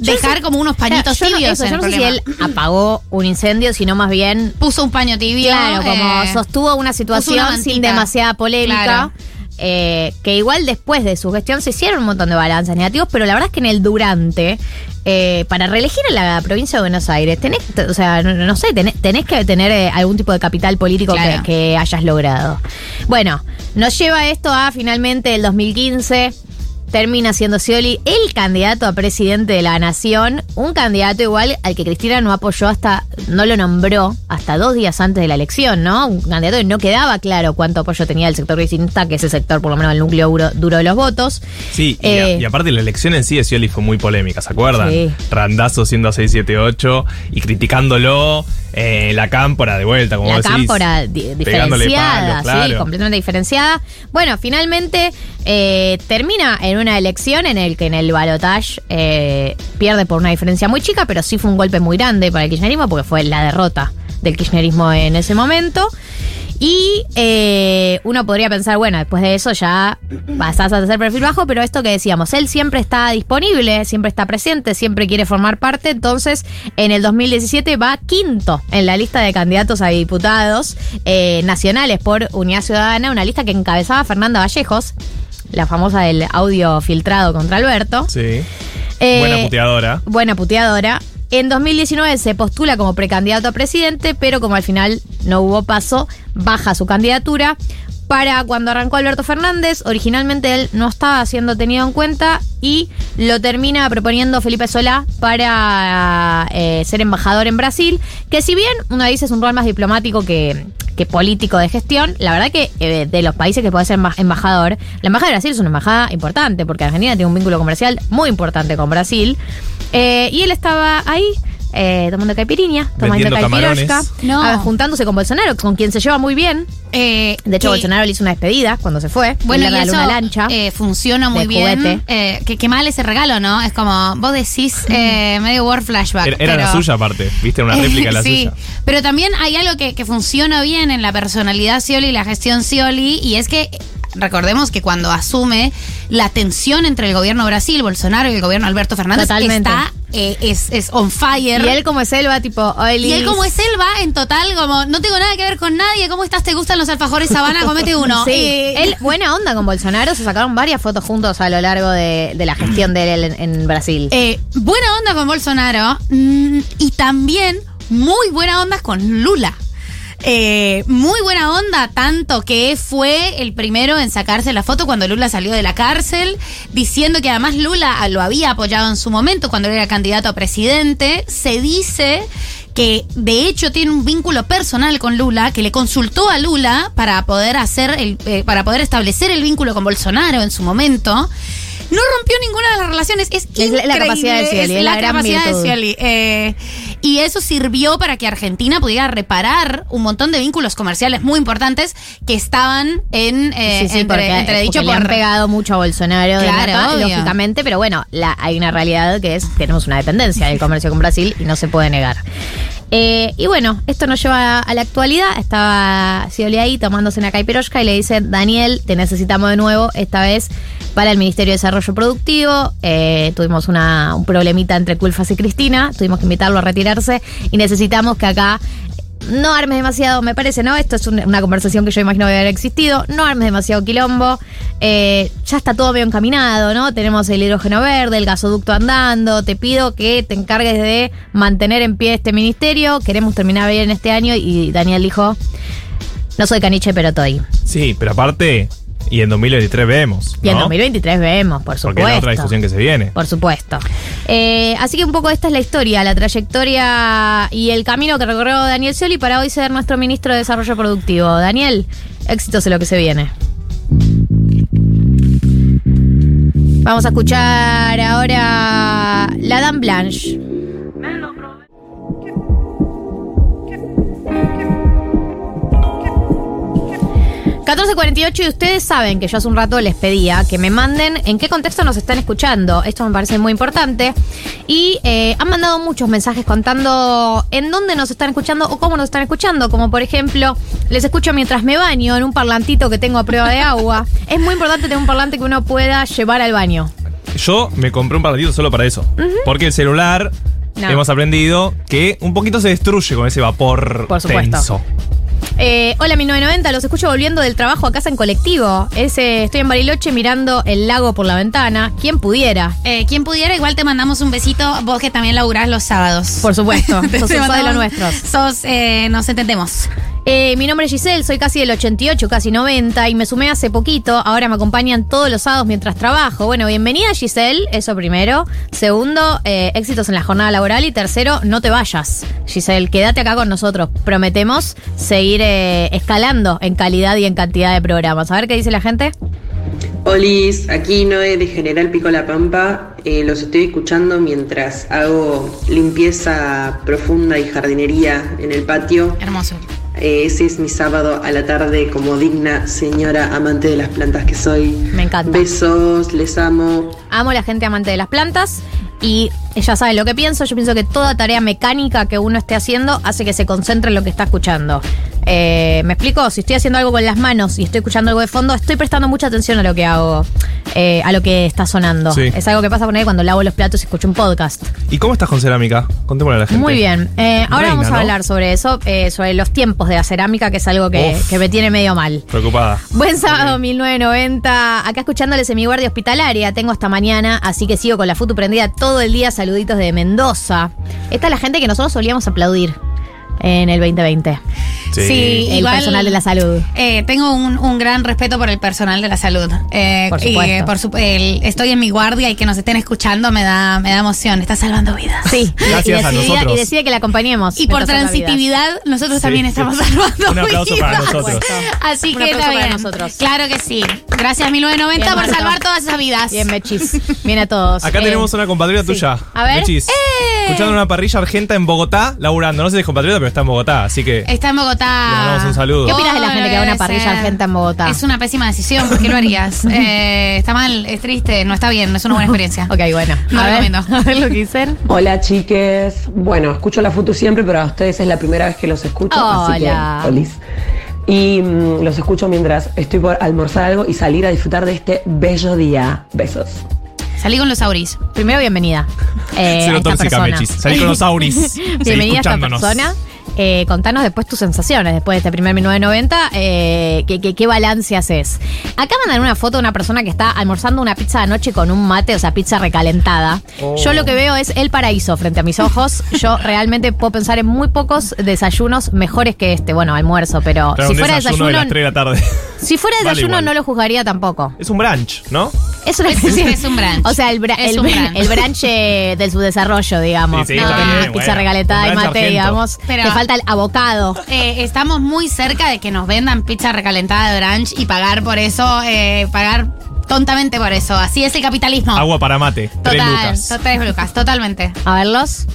dejar como unos pañitos Yo no- tibios. eso, en yo el no sé si él apagó un incendio, sino más bien puso un paño tibio. Claro, como eh, sostuvo una situación una sin demasiada polémica. Claro. Eh, que igual después de su gestión se hicieron un montón de balances negativos, pero la verdad es que en el durante, eh, para reelegir a la provincia de Buenos Aires, tenés, o sea, no, no sé, tenés, tenés que tener eh, algún tipo de capital político que, hayas logrado. Bueno, nos lleva esto a finalmente el 2015. Termina siendo Scioli el candidato a presidente de la nación, un candidato igual al que Cristina no apoyó hasta, no lo nombró hasta dos días antes de la elección, ¿no? Un candidato que no quedaba claro cuánto apoyo tenía el sector cristianista, que es el sector, por lo menos el núcleo duro, duro de los votos. Sí, y, Eh, a- y aparte la elección en sí de Scioli fue muy polémica, ¿se acuerdan? Sí. Randazo siendo 678 y criticándolo, eh, la cámpora de vuelta, como la cámpora diferenciada, palos, claro. sí, completamente diferenciada. Bueno, finalmente eh, termina en una elección en el que en el balotage eh, pierde por una diferencia muy chica, pero sí fue un golpe muy grande para el kirchnerismo porque fue la derrota del kirchnerismo en ese momento. Y eh, uno podría pensar, bueno, después de eso ya pasás a hacer perfil bajo, pero esto que decíamos, él siempre está disponible, siempre está presente, siempre quiere formar parte, entonces en el 2017 va quinto en la lista de candidatos a diputados eh, nacionales por Unidad Ciudadana, una lista que encabezaba Fernanda Vallejos, la famosa del audio filtrado contra Alberto. Sí. Eh, Buena puteadora. Buena puteadora. En 2019 se postula como precandidato a presidente, pero como al final no hubo paso, baja su candidatura. Para cuando arrancó Alberto Fernández, originalmente él no estaba siendo tenido en cuenta y lo termina proponiendo Felipe Solá para eh, ser embajador en Brasil, que si bien uno dice es un rol más diplomático que, político de gestión, la verdad que eh, de los países que puede ser emba- embajador, la embajada de Brasil es una embajada importante porque Argentina tiene un vínculo comercial muy importante con Brasil. Eh, y él estaba ahí eh, tomando caipirinha, tomando caipirosca. No. ah, juntándose con Bolsonaro, con quien se lleva muy bien. Eh, De hecho, que- Bolsonaro le hizo una despedida cuando se fue. Bueno, le y regaló eso una lancha. eh, funciona muy bien. Eh, que, qué mal ese regalo, ¿no? Es como, vos decís eh, medio word flashback. Era, era la suya aparte, viste, una réplica de la sí, suya. pero también hay algo que, que funciona bien en la personalidad Scioli y la gestión Scioli, y es que recordemos que cuando asume la tensión entre el gobierno Brasil, Bolsonaro y el gobierno Alberto Fernández Totalmente. está eh, es, es on fire. Y él como es él va tipo, "Oilis". Y él como es él va en total como no tengo nada que ver con nadie, ¿cómo estás? ¿Te gustan los alfajores Sabana? Comete uno. Sí. Eh, Él, buena onda con Bolsonaro, se sacaron varias fotos juntos a lo largo de, de la gestión de él en, en Brasil. Eh, buena onda con Bolsonaro mm, y también muy buena onda con Lula. Eh, muy buena onda, tanto que fue el primero en sacarse la foto cuando Lula salió de la cárcel, diciendo que además Lula lo había apoyado en su momento cuando era candidato a presidente. Se dice que de hecho tiene un vínculo personal con Lula, que le consultó a Lula para poder hacer el, eh, para poder establecer el vínculo con Bolsonaro en su momento. No rompió ninguna de las relaciones. Es, Es la- la increíble, capacidad de Scioli, es la, la capacidad de. Scioli. Eh, y eso sirvió para que Argentina pudiera reparar un montón de vínculos comerciales muy importantes que estaban en eh, sí, sí, entre, porque, le han pegado mucho a Bolsonaro, Claro, lógicamente, pero bueno, la- hay una realidad que es tenemos una dependencia del comercio con Brasil y no se puede negar. Eh, y bueno, esto nos lleva a la actualidad. Estaba Scioli ahí tomándose una caipiroshka y le dice, Daniel, te necesitamos de nuevo, esta vez para el Ministerio de Desarrollo Productivo. Eh, tuvimos una, un problemita entre Culfas y Cristina, tuvimos que invitarlo a retirarse y necesitamos que acá no armes demasiado, me parece, ¿no? Esto es un- una conversación que yo imagino haber existido. No armes demasiado quilombo. Eh, ya está todo medio encaminado, ¿no? Tenemos el hidrógeno verde, el gasoducto andando. Te pido que te encargues de mantener en pie este ministerio. Queremos terminar bien este año. Y Daniel dijo: No soy caniche, pero estoy. Sí, pero aparte, y en 2023 vemos. Y en ¿no? 2023 vemos, por Porque supuesto. es la otra discusión que se viene. Por supuesto. Eh, así que un poco esta es la historia, la trayectoria y el camino que recorrió Daniel Scioli para hoy ser nuestro ministro de Desarrollo Productivo. Daniel, éxitos en lo que se viene. Vamos a escuchar ahora la Dame Blanche. 14.48 y ustedes saben que yo hace un rato les pedía que me manden en qué contexto nos están escuchando. Esto me parece muy importante. Y eh, han mandado muchos mensajes contando en dónde nos están escuchando o cómo nos están escuchando. Como por ejemplo, les escucho mientras me baño en un parlantito que tengo a prueba de agua. es muy importante tener un parlante que uno pueda llevar al baño. Yo me compré un parlantito solo para eso. Porque el celular, No. hemos aprendido que un poquito se destruye con ese vapor Por supuesto. tenso. Eh, hola, 1990, los escucho volviendo del trabajo a casa en colectivo. Ese, estoy en Bariloche mirando el lago por la ventana. ¿Quién pudiera? Eh, quien pudiera, igual te mandamos un besito, vos que también laburás los sábados. Por supuesto, sos, sos de los nuestros. Sos, eh, nos entendemos. Eh, mi nombre es Giselle, soy casi del 88, casi 90 y me sumé hace poquito. Ahora me acompañan todos los sábados mientras trabajo. Bueno, bienvenida Giselle, eso primero. Segundo, eh, éxitos en la jornada laboral. Y tercero, no te vayas. Giselle, quédate acá con nosotros. Prometemos seguir eh, escalando en calidad y en cantidad de programas. A ver qué dice la gente. Olis, aquí Noé de General Pico La Pampa. Eh, los estoy escuchando mientras hago limpieza profunda y jardinería en el patio. Hermoso. Eh, ese es mi sábado a la tarde como digna señora amante de las plantas que soy. Me encanta. Besos, les amo. Amo a la gente amante de las plantas y ella sabe lo que pienso. Yo pienso que toda tarea mecánica que uno esté haciendo hace que se concentre en lo que está escuchando. Eh, ¿Me explico? Si estoy haciendo algo con las manos y estoy escuchando algo de fondo, estoy prestando mucha atención a lo que hago, eh, a lo que está sonando. Sí. Es algo que pasa con él cuando lavo los platos y escucho un podcast. ¿Y cómo estás con cerámica? Contémosle a la gente. Muy bien. Eh, ahora Reina, vamos a ¿no? hablar sobre eso, sobre los tiempos de la cerámica, que es algo que, que me tiene medio mal. Preocupada. Buen sábado 1990. Acá escuchándoles en mi guardia hospitalaria. Tengo hasta mañana, así que sigo con la foto prendida todo el día. Saluditos de Mendoza. Esta es la gente que nosotros solíamos aplaudir en el 2020. Sí, el igual- personal de la salud. Eh, tengo un, un gran respeto por el personal de la salud. Eh, Por y, supuesto. eh, por supu- el- estoy en mi guardia y que nos estén escuchando me da, me da emoción. Está salvando vidas. Sí, Gracias y, a decidía, nosotros. y decide que la acompañemos. Y por transitividad, nosotros Sí. también estamos salvando Un aplauso para vidas. nosotros. Así Un que para bien. nosotros. Claro que sí. Gracias 1990 Bien, por salvar todas esas vidas. Bien, Mechis. Viene a todos. Acá Eh, tenemos una compatriota tuya. A ver. Mechis. ¡Eh! Escuchando una parrilla argenta en Bogotá, laburando. No sé si es compatriota, pero está en Bogotá, así que. Está en Bogotá. Le mandamos un saludo. ¿Qué opinas de la gente que va a una parrilla argenta en Bogotá? Es una pésima decisión. ¿Por qué lo harías? Eh, está mal, es triste, no está bien, no es una buena experiencia. Ok, bueno. No a ver, recomiendo. a ver lo que dicen. Hola chiques. Bueno, escucho la foto siempre, pero a ustedes es la primera vez que los escucho. Así Hola. que, olis. Y mm, los escucho mientras estoy por almorzar algo y salir a disfrutar de este bello día. Besos. Salí con los auris. Primero, bienvenida. eh, Cero a esta tóxica, persona. Mechis. Salí con los auris. Bienvenida a esta persona. Eh, contanos después tus sensaciones después de este primer 1990. Eh, ¿qué, qué, qué balance haces? Acá mandan una foto de una persona que está almorzando una pizza de noche con un mate, o sea, pizza recalentada. Oh. Yo lo que veo es el paraíso frente a mis ojos. Yo realmente puedo pensar en muy pocos desayunos mejores que este. Bueno, almuerzo, pero Claro, si un fuera desayuno desayuno. de las 3 de la tarde. Si fuera desayuno, no lo juzgaría tampoco. Es un brunch, ¿no? Es una Es- es un brunch. O sea, el, bra- el, brunch. el brunch eh, del subdesarrollo, digamos. Sí, sí, no, bien, pizza bueno. regaletada Un y mate, argento. digamos. Pero- falta el abocado. Eh, estamos muy cerca de que nos vendan pizza recalentada de brunch y pagar por eso, eh, pagar tontamente por eso. Así es el capitalismo. Agua para mate. Tres Total, lucas. to- tres lucas, totalmente. A verlos.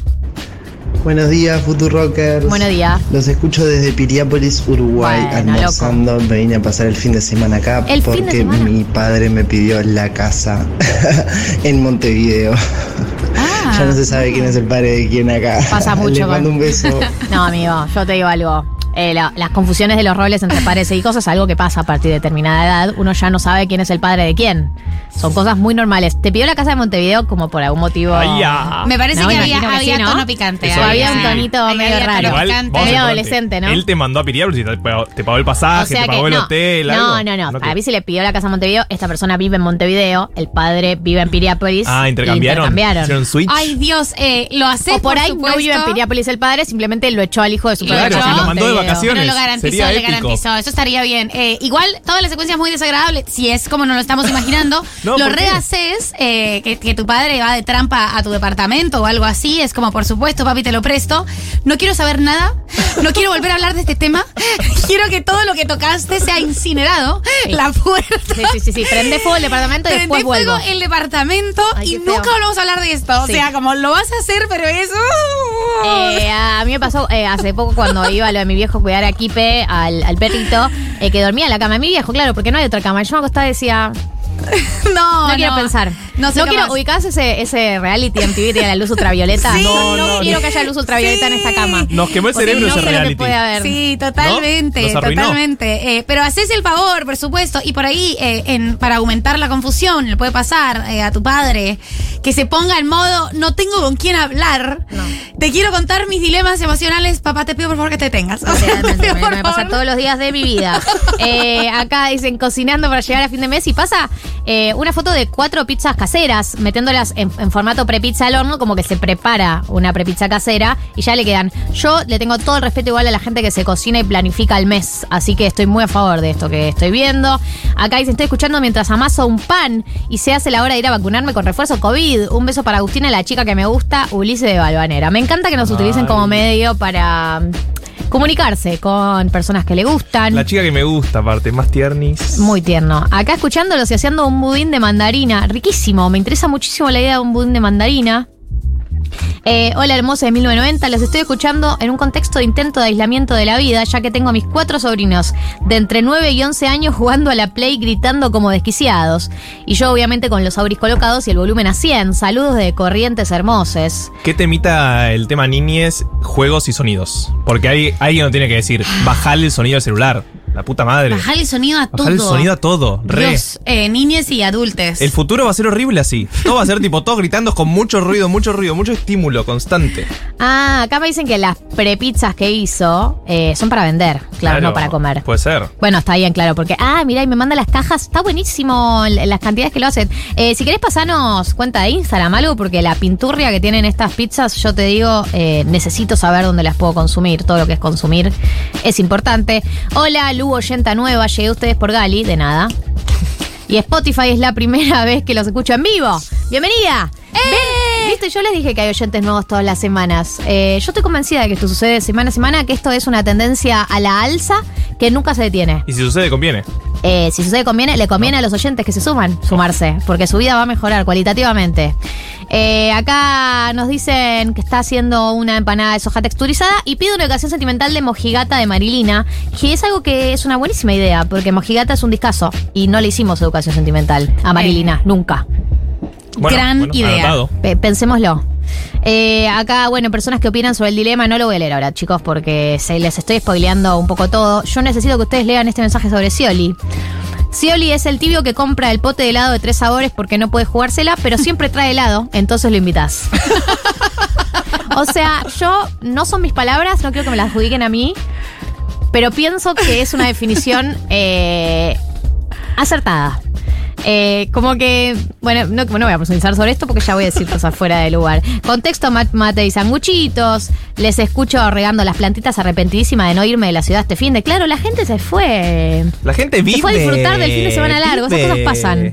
Buenos días, Futurockers. Buenos días. Los escucho desde Piriápolis, Uruguay, Bueno, almorzando. Me vine a pasar el fin de semana acá El fin de porque semana. mi padre me pidió la casa en Montevideo. Ah. Ya no se sabe quién es el padre de quién acá. Pasa mucho Les con- mando un beso. No, amigo, yo te digo algo. Eh, la- las confusiones de los roles entre padres e hijos es algo que pasa a partir de determinada edad. Uno ya no sabe quién es el padre de quién. Son cosas muy normales. Te pidió la casa de Montevideo como por algún motivo. Ay, ya. Me parece No, que me había, que había sí, ¿no? tono picante. Eso Había sí. un tonito Ahí medio raro. Medio adolescente, ¿no? Él te mandó a Piriápolis y te pagó, te pagó el pasaje, te pagó el no, hotel. no, algo. no, no. A mí se le pidió la casa en Montevideo. Esta persona vive en Montevideo. El padre vive en Piriápolis. Ah, intercambiaron. Intercambiaron. Hicieron switch. Ay, Dios, eh, lo haces O por ahí no supuesto. vive en Piriápolis el padre, simplemente lo echó al hijo de su padre. claro, si lo mandó de vacaciones. No lo garantizó, Sería le épico. garantizó. Eso estaría bien. Eh, igual, toda la secuencia es muy desagradable, si es como nos lo estamos imaginando. No, lo ¿por rehaces, eh, que, que tu padre va de trampa a tu departamento o algo así. Es como, por supuesto, papi, te lo presto. No quiero saber nada. No quiero volver a hablar de este tema. quiero que todo lo que tocaste sea incinerado. Sí. La puerta. Sí, sí, sí, sí. Prende fuego el departamento y después vuelvo. fuego el departamento Ay, y nunca volvemos a hablar de esto. O Sí. Como lo vas a hacer, pero eso. Eh, a mí me pasó eh, hace poco cuando iba de mi viejo a cuidar a Kipe, al, al perrito, eh, que dormía en la cama de mi viejo, claro, porque no hay otra cama. Yo me acostaba y decía, no, no, quiero pensar. No No, soy quiero ubicarse ese, ese reality en TV que tiene la luz ultravioleta. Sí. no, No, no, no, quiero no. que haya luz ultravioleta en esta cama. Nos quemó el cerebro no ese sé lo que reality. puede haber. Sí, totalmente, ¿No? Totalmente. Eh, pero haces el favor, por supuesto, y por ahí, eh, en, para aumentar la confusión, le puede pasar eh, a tu padre que se ponga en modo, no tengo con quién hablar, te quiero contar mis dilemas emocionales, papá, te pido por favor que te tengas. O sea, te Realmente, pido, me, me pasa todos los días de mi vida. Eh, acá dicen cocinando para llegar a fin de mes y pasa eh, una foto de cuatro pizzas caseras, metiéndolas en, en formato prepizza al horno, como que se prepara una prepizza casera y ya le quedan. Yo le tengo todo el respeto igual a la gente que se cocina y planifica el mes, así que estoy muy a favor de esto que estoy viendo. Acá dicen, estoy escuchando mientras amaso un pan y se hace la hora de ir a vacunarme con refuerzo COVID. Un beso para Agustina, la chica que me gusta, Ulises de Balvanera. Me encanta que nos utilicen como medio para comunicarse con personas que le gustan. La chica que me gusta, aparte, más tiernis. Muy tierno. Acá escuchándolos y haciendo un budín de mandarina. Riquísimo. Me interesa muchísimo la idea de un budín de mandarina. Eh, hola hermosa de 1990, los estoy escuchando en un contexto de intento de aislamiento de la vida, ya que tengo a mis cuatro sobrinos de entre 9 y 11 años jugando a la Play gritando como desquiciados. Y yo obviamente con los auris colocados y el volumen a 100. Saludos de Corrientes Hermoses. ¿Qué temita el tema niñez, juegos y sonidos? Porque hay alguien no tiene que decir, bajarle el sonido al celular. La puta madre. Bajar el sonido a todo. Bajar el sonido a todo. Re. Dios, eh, niñes y adultes. El futuro va a ser horrible así. Todo va a ser tipo todos gritando con mucho ruido, mucho ruido, mucho estímulo constante. Ah, acá me dicen que las prepizzas que hizo eh, son para vender, claro, no para comer. Puede ser. Bueno, está bien, claro, porque, ah, mira, y me manda las cajas, está buenísimo las cantidades que lo hacen. Eh, si querés pasarnos cuenta de Instagram, algo, porque la pinturria que tienen estas pizzas, yo te digo, eh, necesito saber dónde las puedo consumir, todo lo que es consumir es importante. Hola, Lu, oyenta nueva, llegué a ustedes por Gali, de nada. Y Spotify es la primera vez que los escucho en vivo. ¡Bienvenida! Ven, Viste, yo les dije que hay oyentes nuevos todas las semanas. Eh, yo estoy convencida de que esto sucede semana a semana, que esto es una tendencia a la alza que nunca se detiene. Y si sucede, conviene. Eh, si sucede conviene, le conviene a los oyentes que se suman, sumarse, porque su vida va a mejorar cualitativamente. Eh, acá nos dicen que está haciendo una empanada de soja texturizada y pide una educación sentimental de Mojigata de Marilina, que es algo que es una buenísima idea, porque Mojigata es un discazo y no le hicimos educación sentimental a Marilina, nunca. Bueno, Gran bueno, idea. anotado. Pensémoslo. Eh, acá, bueno, personas que opinan sobre el dilema, no lo voy a leer ahora, chicos, porque se les estoy spoileando un poco todo. Yo necesito que ustedes lean este mensaje sobre Scioli. Scioli es el tibio que compra el pote de helado de tres sabores porque no puede jugársela, pero siempre trae helado, entonces lo invitas. o sea, yo, no son mis palabras, no quiero que me las adjudiquen a mí, pero pienso que es una definición eh, acertada. Eh, como que, bueno, no, no voy a profundizar sobre esto porque ya voy a decir cosas fuera de lugar. Contexto, mat- mate y sanguchitos. Les escucho regando las plantitas arrepentidísima de no irme de la ciudad este fin de. Claro, la gente se fue. La gente vive. Se fue a disfrutar del fin de semana largo. Esas cosas pasan.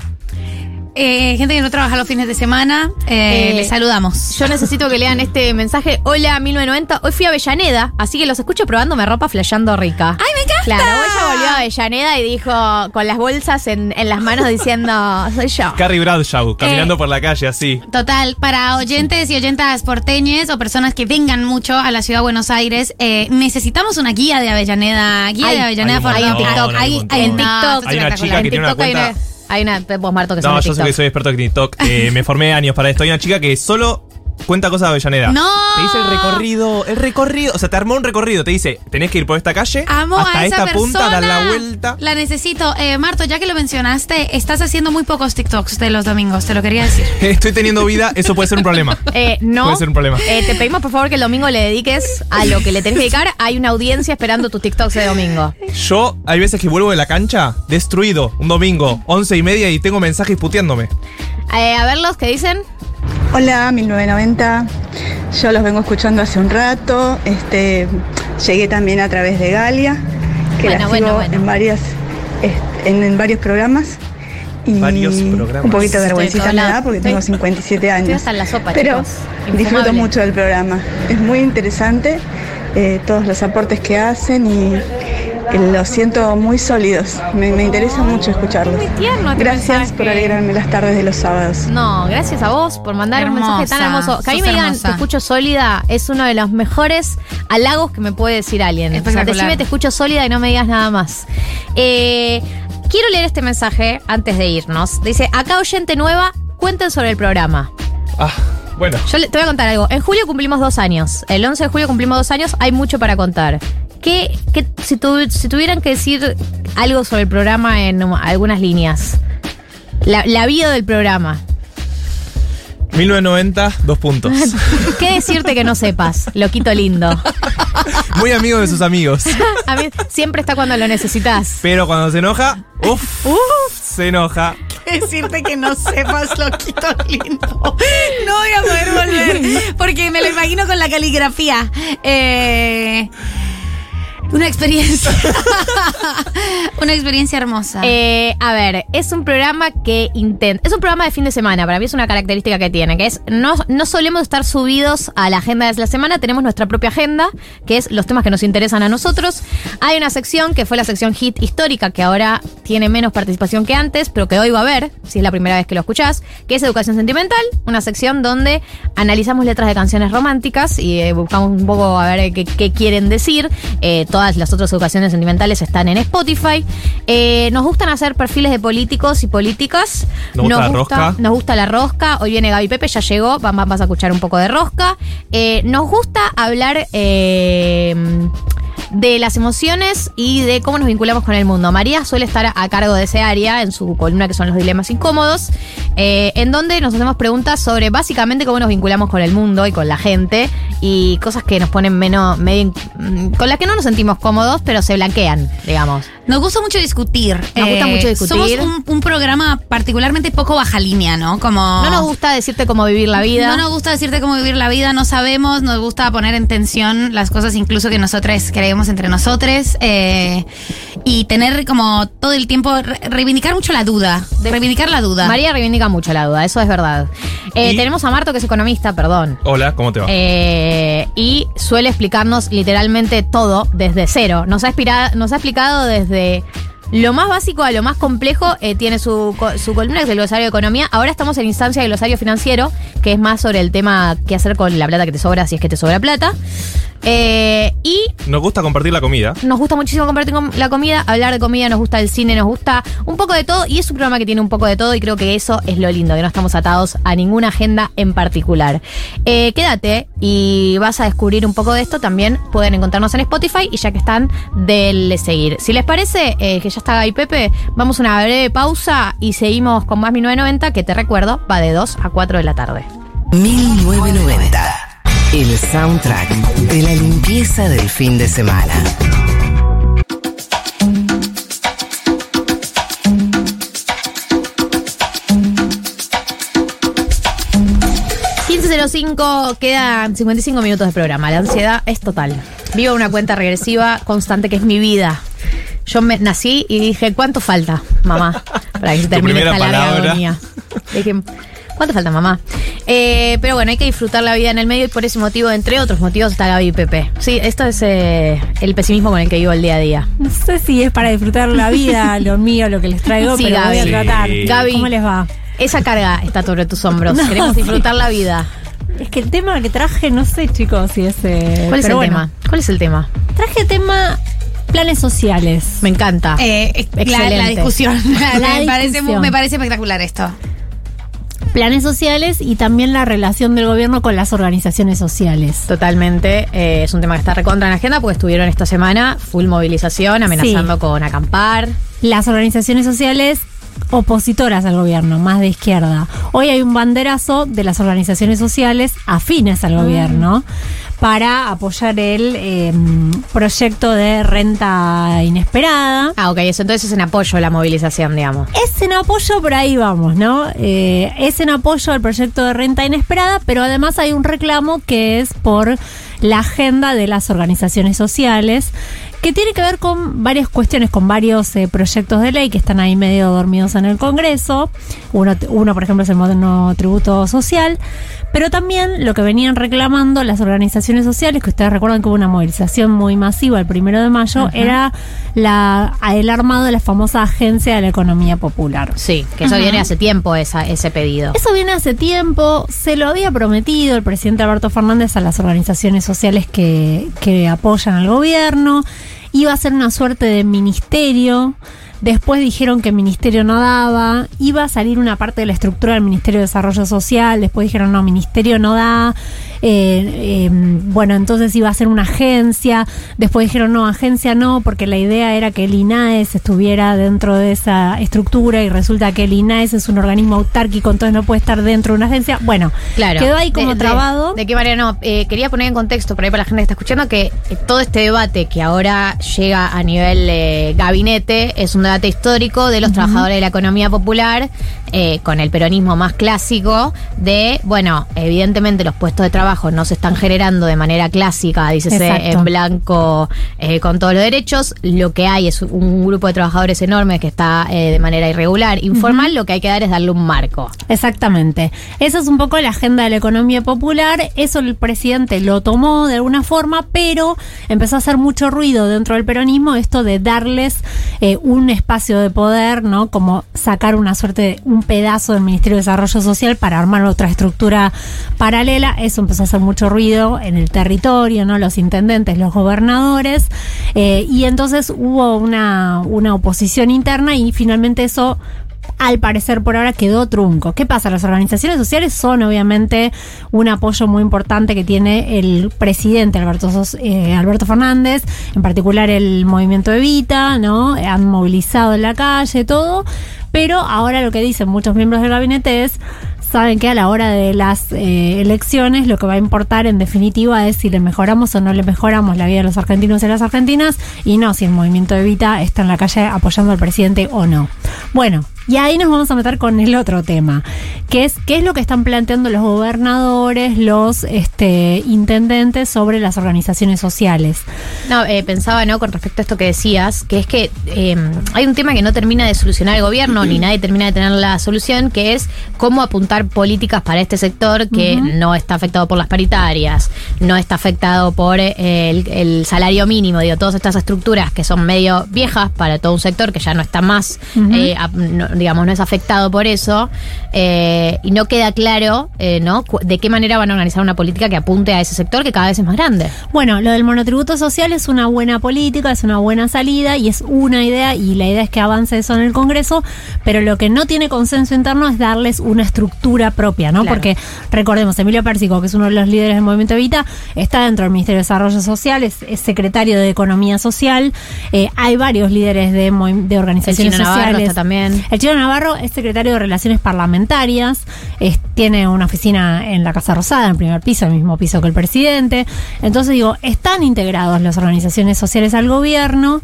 Eh, gente que no trabaja los fines de semana, eh, Eh, les saludamos. Yo necesito que lean este mensaje. Hola, 1990. Hoy fui a Avellaneda, así que los escucho probándome ropa flasheando rica. ¡Ay, me encanta! Claro, ella volvió a Avellaneda y dijo con las bolsas en, en las manos diciendo, soy yo. Carrie Bradshaw, caminando Eh. por la calle así. Total, para oyentes y oyentas porteñes o personas que vengan mucho a la ciudad de Buenos Aires, eh, necesitamos una guía de Avellaneda. Guía Hay- de Avellaneda hay un por montón, Hay- hay un hay- En TikTok. Hay una espectacular. chica que En tiene una TikTok hay cuenta- una- Hay una, vos Marto que sos No, yo sé TikTok. que soy experto en TikTok. Eh, me formé años para esto. Hay una chica que solo cuenta cosas de Avellaneda. ¡No! Te dice el recorrido, el recorrido. O sea, te armó un recorrido. Te dice, tenés que ir por esta calle, Amo hasta a esa esta persona. punta, dar la vuelta. La necesito. Eh, Marto, ya que lo mencionaste, estás haciendo muy pocos TikToks de los domingos, te lo quería decir. Estoy teniendo vida, eso puede ser un problema. Eh, no. Puede ser un problema. Eh, te pedimos por favor que el domingo le dediques a lo que le tenés que dedicar. Hay una audiencia esperando tus TikToks de domingo. Yo, hay veces que vuelvo de la cancha, destruido, un domingo, once y media, y tengo mensajes puteándome. A verlos, ¿qué dicen? Hola, 1990. Yo los vengo escuchando hace un rato. Este, llegué también a través de Galia, que Bueno, la bueno, sigo bueno. en varias, este, en, en varios programas. Y Varios programas. un poquito de vergüencita me da porque tengo 57 Estoy años. hasta en la sopa, Pero chicos. disfruto Infumable. mucho del programa. Es muy interesante eh, todos los aportes que hacen y eh, los siento muy sólidos. Me, me interesa mucho escucharlos. Muy tierno este Gracias mensaje. por alegrarme las tardes de los sábados. No, gracias a vos por mandar un mensaje tan Hermosa, hermoso. Que a mí me digan, hermosa. te escucho sólida, es uno de los mejores halagos que me puede decir alguien. O sea, decime te escucho sólida y no me digas nada más. Eh, quiero leer este mensaje antes de irnos. Dice, acá oyente nueva, cuenten sobre el programa. Ah, bueno. Yo te voy a contar algo. En julio cumplimos dos años. El 11 de julio cumplimos dos años. Hay mucho para contar. ¿Qué, qué- si, tu- si tuvieran que decir algo sobre el programa en um, algunas líneas? La, la vida del programa. 1990, dos puntos. ¿Qué decirte que no sepas? Loquito lindo. Muy amigo de sus amigos. A mí siempre está cuando lo necesitas. Pero cuando se enoja, uff, se enoja. decirte que no sepas loquito lindo. No voy a poder volver. Porque me lo imagino con la caligrafía. Eh, una experiencia. una experiencia hermosa. Eh, a ver, es un programa que intenta. Es un programa de fin de semana. Para mí es una característica que tiene, que es no, no solemos estar subidos a la agenda de la semana, tenemos nuestra propia agenda, que es los temas que nos interesan a nosotros. Hay una sección que fue la sección hit histórica, que ahora tiene menos participación que antes, pero que hoy va a haber, si es la primera vez que lo escuchás, que es Educación Sentimental, una sección donde analizamos letras de canciones románticas y eh, buscamos un poco a ver qué, qué quieren decir. Eh, todas las otras educaciones sentimentales están en Spotify. Eh, nos gustan hacer perfiles de políticos y políticas. Nos gusta la rosca. Nos gusta la rosca. Hoy viene Gaby Pepe, ya llegó. va- va- Vas a escuchar un poco de rosca. Eh, nos gusta hablar. eh, de las emociones y de cómo nos vinculamos con el mundo. María suele estar a, cargo de ese área en su columna que son los dilemas incómodos, eh, en donde nos hacemos preguntas sobre básicamente cómo nos vinculamos con el mundo y con la gente y cosas que nos ponen menos, medio, mm, con las que no nos sentimos cómodos, pero se blanquean, digamos. Nos gusta mucho discutir. Eh, Nos gusta mucho discutir. Somos un, un programa particularmente poco baja línea, ¿no? Como. No nos gusta decirte cómo vivir la vida. No nos gusta decirte cómo vivir la vida, no sabemos, nos gusta poner en tensión las cosas incluso que nosotros creemos entre nosotros eh, y tener como todo el tiempo, re- reivindicar mucho la duda, reivindicar la duda. María reivindica mucho la duda, eso es verdad. Eh, Y- Tenemos a Marto, que es economista, perdón. Hola, ¿cómo te va? Eh, y suele explicarnos literalmente todo desde cero. Nos ha, nos ha explicado desde lo más básico a lo más complejo. Eh, tiene su, co- su columna, que es el glosario de economía. Ahora estamos en instancia de glosario financiero, que es más sobre el tema qué hacer con la plata que te sobra, si es que te sobra plata. Eh, y Nos gusta compartir la comida. nos gusta muchísimo compartir com- la comida, hablar de comida, nos gusta el cine, nos gusta un poco de todo y es un programa que tiene un poco de todo y creo que eso es lo lindo, que no estamos atados a ninguna agenda en particular. Eh, quédate y vas a descubrir un poco de esto, también pueden encontrarnos en Spotify y ya que están, denle seguir. Si les parece eh, que ya está Gaby Pepe, vamos a una breve pausa y seguimos con más 1990 que te recuerdo, va de 2 a 4 de la tarde. 1990. El soundtrack de la limpieza del fin de semana. 15.05, quedan 55 minutos de programa. La ansiedad es total. Vivo una cuenta regresiva constante que es mi vida. Yo me nací y dije, ¿cuánto falta, mamá? Para que se termine esta larga agonía. Dije, ¿cuánto falta, mamá? Eh, pero bueno, hay que disfrutar la vida en el medio y por ese motivo, entre otros motivos, está Gaby y Pepe. Sí, esto es eh, el pesimismo con el que vivo el día a día. No sé si es para disfrutar la vida, lo mío, lo que les traigo, Sí, pero voy a Gaby. tratar. Sí. Gaby. ¿Cómo les va? Esa carga está sobre tus hombros. No, Queremos sí. disfrutar la vida. Es que el tema que traje, no sé, chicos, si es. eh, ¿Cuál es el bueno. tema? ¿Cuál es el tema? Traje tema planes sociales. Me encanta. Eh, la, Excelente. la discusión. La me, parece, discusión. mu- me parece espectacular esto. Planes sociales y también la relación del gobierno con las organizaciones sociales. Totalmente, eh, es un tema que está recontra en la agenda porque estuvieron esta semana full movilización, amenazando Sí. con acampar. Las organizaciones sociales opositoras al gobierno, más de izquierda. Hoy hay un banderazo de las organizaciones sociales afines al gobierno para apoyar el eh, proyecto de renta inesperada. Ah, ok, eso entonces es en apoyo a la movilización, digamos. Es en apoyo, por ahí vamos, ¿no? Eh, es en apoyo al proyecto de renta inesperada, pero además hay un reclamo que es por la agenda de las organizaciones sociales, que tiene que ver con varias cuestiones, con varios eh, proyectos de ley que están ahí medio dormidos en el Congreso. Uno, uno, por ejemplo, es el moderno tributo social, pero también lo que venían reclamando las organizaciones sociales, que ustedes recuerdan que hubo una movilización muy masiva el primero de mayo, era la, el armado de la famosa Agencia de la Economía Popular. Sí, que eso viene hace tiempo, esa, ese pedido. Eso viene hace tiempo, se lo había prometido el presidente Alberto Fernández a las organizaciones sociales que, que apoyan al gobierno. Iba a ser una suerte de ministerio. Después dijeron que el ministerio no daba. Iba a salir una parte de la estructura del Ministerio de Desarrollo Social. Después dijeron no, ministerio no da. Eh, eh, bueno, entonces iba a ser una agencia. Después dijeron no, agencia no, porque la idea era que el INAES estuviera dentro de esa estructura y resulta que el INAES es un organismo autárquico, entonces no puede estar dentro de una agencia. Bueno, Claro. quedó ahí como De- trabado. De, qué manera no? Eh, quería poner en contexto, por ahí para la gente que está escuchando, que eh, todo este debate que ahora llega a nivel gabinete es un debate histórico de los trabajadores de la economía popular, eh, con el peronismo más clásico, de, bueno, evidentemente los puestos de trabajo no se están generando de manera clásica, Exacto. en blanco, eh, con todos los derechos. Lo que hay es un grupo de trabajadores enorme que está eh, de manera irregular, informal, lo que hay que dar es darle un marco. Exactamente. Esa es un poco la agenda de la economía popular. Eso el presidente lo tomó de alguna forma, pero empezó a hacer mucho ruido dentro del peronismo esto de darles un espacio de poder, ¿no? Como sacar una suerte de un pedazo del Ministerio de Desarrollo Social para armar otra estructura paralela. Eso empezó a hacer mucho ruido en el territorio, ¿no? Los intendentes, los gobernadores. eh, y entonces hubo una, una oposición interna y finalmente eso al parecer por ahora quedó trunco. ¿Qué pasa? Las organizaciones sociales son obviamente un apoyo muy importante que tiene el presidente Alberto, eh, Alberto Fernández, en particular el movimiento Evita, ¿no? Han movilizado en la calle, todo. Pero ahora lo que dicen muchos miembros del gabinete es saben que a la hora de las eh, elecciones lo que va a importar en definitiva es si le mejoramos o no le mejoramos la vida de los argentinos y las argentinas y no si el movimiento Evita está en la calle apoyando al presidente o no. Bueno, y ahí nos vamos a meter con el otro tema, que es qué es lo que están planteando los gobernadores, los este, intendentes sobre las organizaciones sociales. No, eh, pensaba, ¿no? Con respecto a esto que decías, que es que eh, hay un tema que no termina de solucionar el gobierno, ni nadie termina de tener la solución, que es cómo apuntar políticas para este sector que no está afectado por las paritarias, no está afectado por eh, el, el salario mínimo, digo, todas estas estructuras que son medio viejas para todo un sector que ya no está más, eh, no- digamos, no es afectado por eso, eh, y no queda claro, eh, ¿no? De qué manera van a organizar una política que apunte a ese sector que cada vez es más grande. Bueno, lo del monotributo social es una buena política, es una buena salida y es una idea y la idea es que avance eso en el Congreso, pero lo que no tiene consenso interno es darles una estructura propia, ¿no? Claro. Porque recordemos, Emilio Pérsico, que es uno de los líderes del movimiento Evita, está dentro del Ministerio de Desarrollo Social, es, es secretario de Economía Social, eh, hay varios líderes de, de organizaciones El Chino Navarro sociales. está también. El Chino Navarro es secretario de Relaciones Parlamentarias, es- tiene una oficina en la Casa Rosada, en el primer piso, el mismo piso que el presidente. Entonces digo, están integrados las organizaciones sociales al gobierno,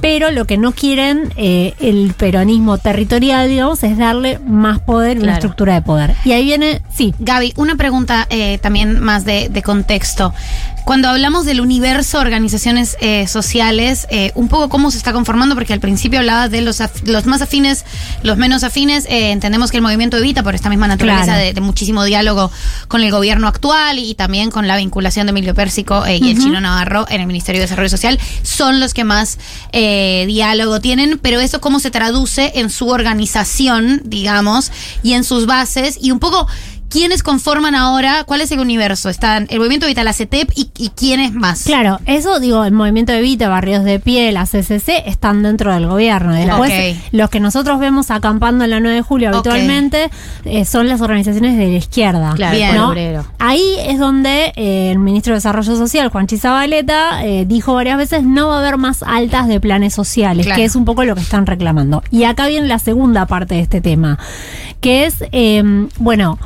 pero lo que no quieren eh, el peronismo territorial, digamos, es darle más poder y una Claro. estructura de poder. Y ahí viene, sí. Gaby, una pregunta eh, también más de, de contexto. Cuando hablamos del universo organizaciones eh, sociales, eh, un poco cómo se está conformando, porque al principio hablabas de los, los más afines, los menos afines, eh, entendemos que el movimiento Evita, por esta misma naturaleza Claro. de, de muchísimo diálogo con el gobierno actual y también con la vinculación de Emilio Pérsico eh, y el. Chino Navarro en el Ministerio de Desarrollo Social, son los que más eh, diálogo tienen, pero eso cómo se traduce en su organización, digamos, y en sus bases, y un poco quiénes conforman ahora, cuál es el universo. Están el movimiento Vital, la CETEP y, y quiénes más. Claro, eso digo, el movimiento de Evita, Barrios de Pie, la CCC, están dentro del gobierno. Después, los que nosotros vemos acampando en la 9 de julio habitualmente eh, son las organizaciones de la izquierda. Claro, Bien. ¿no? Ahí es donde eh, el ministro de Desarrollo Social, Juan Chizabaleta, eh, dijo varias veces no va a haber más altas de planes sociales, Claro. que es un poco lo que están reclamando. Y acá viene la segunda parte de este tema, que es, bueno,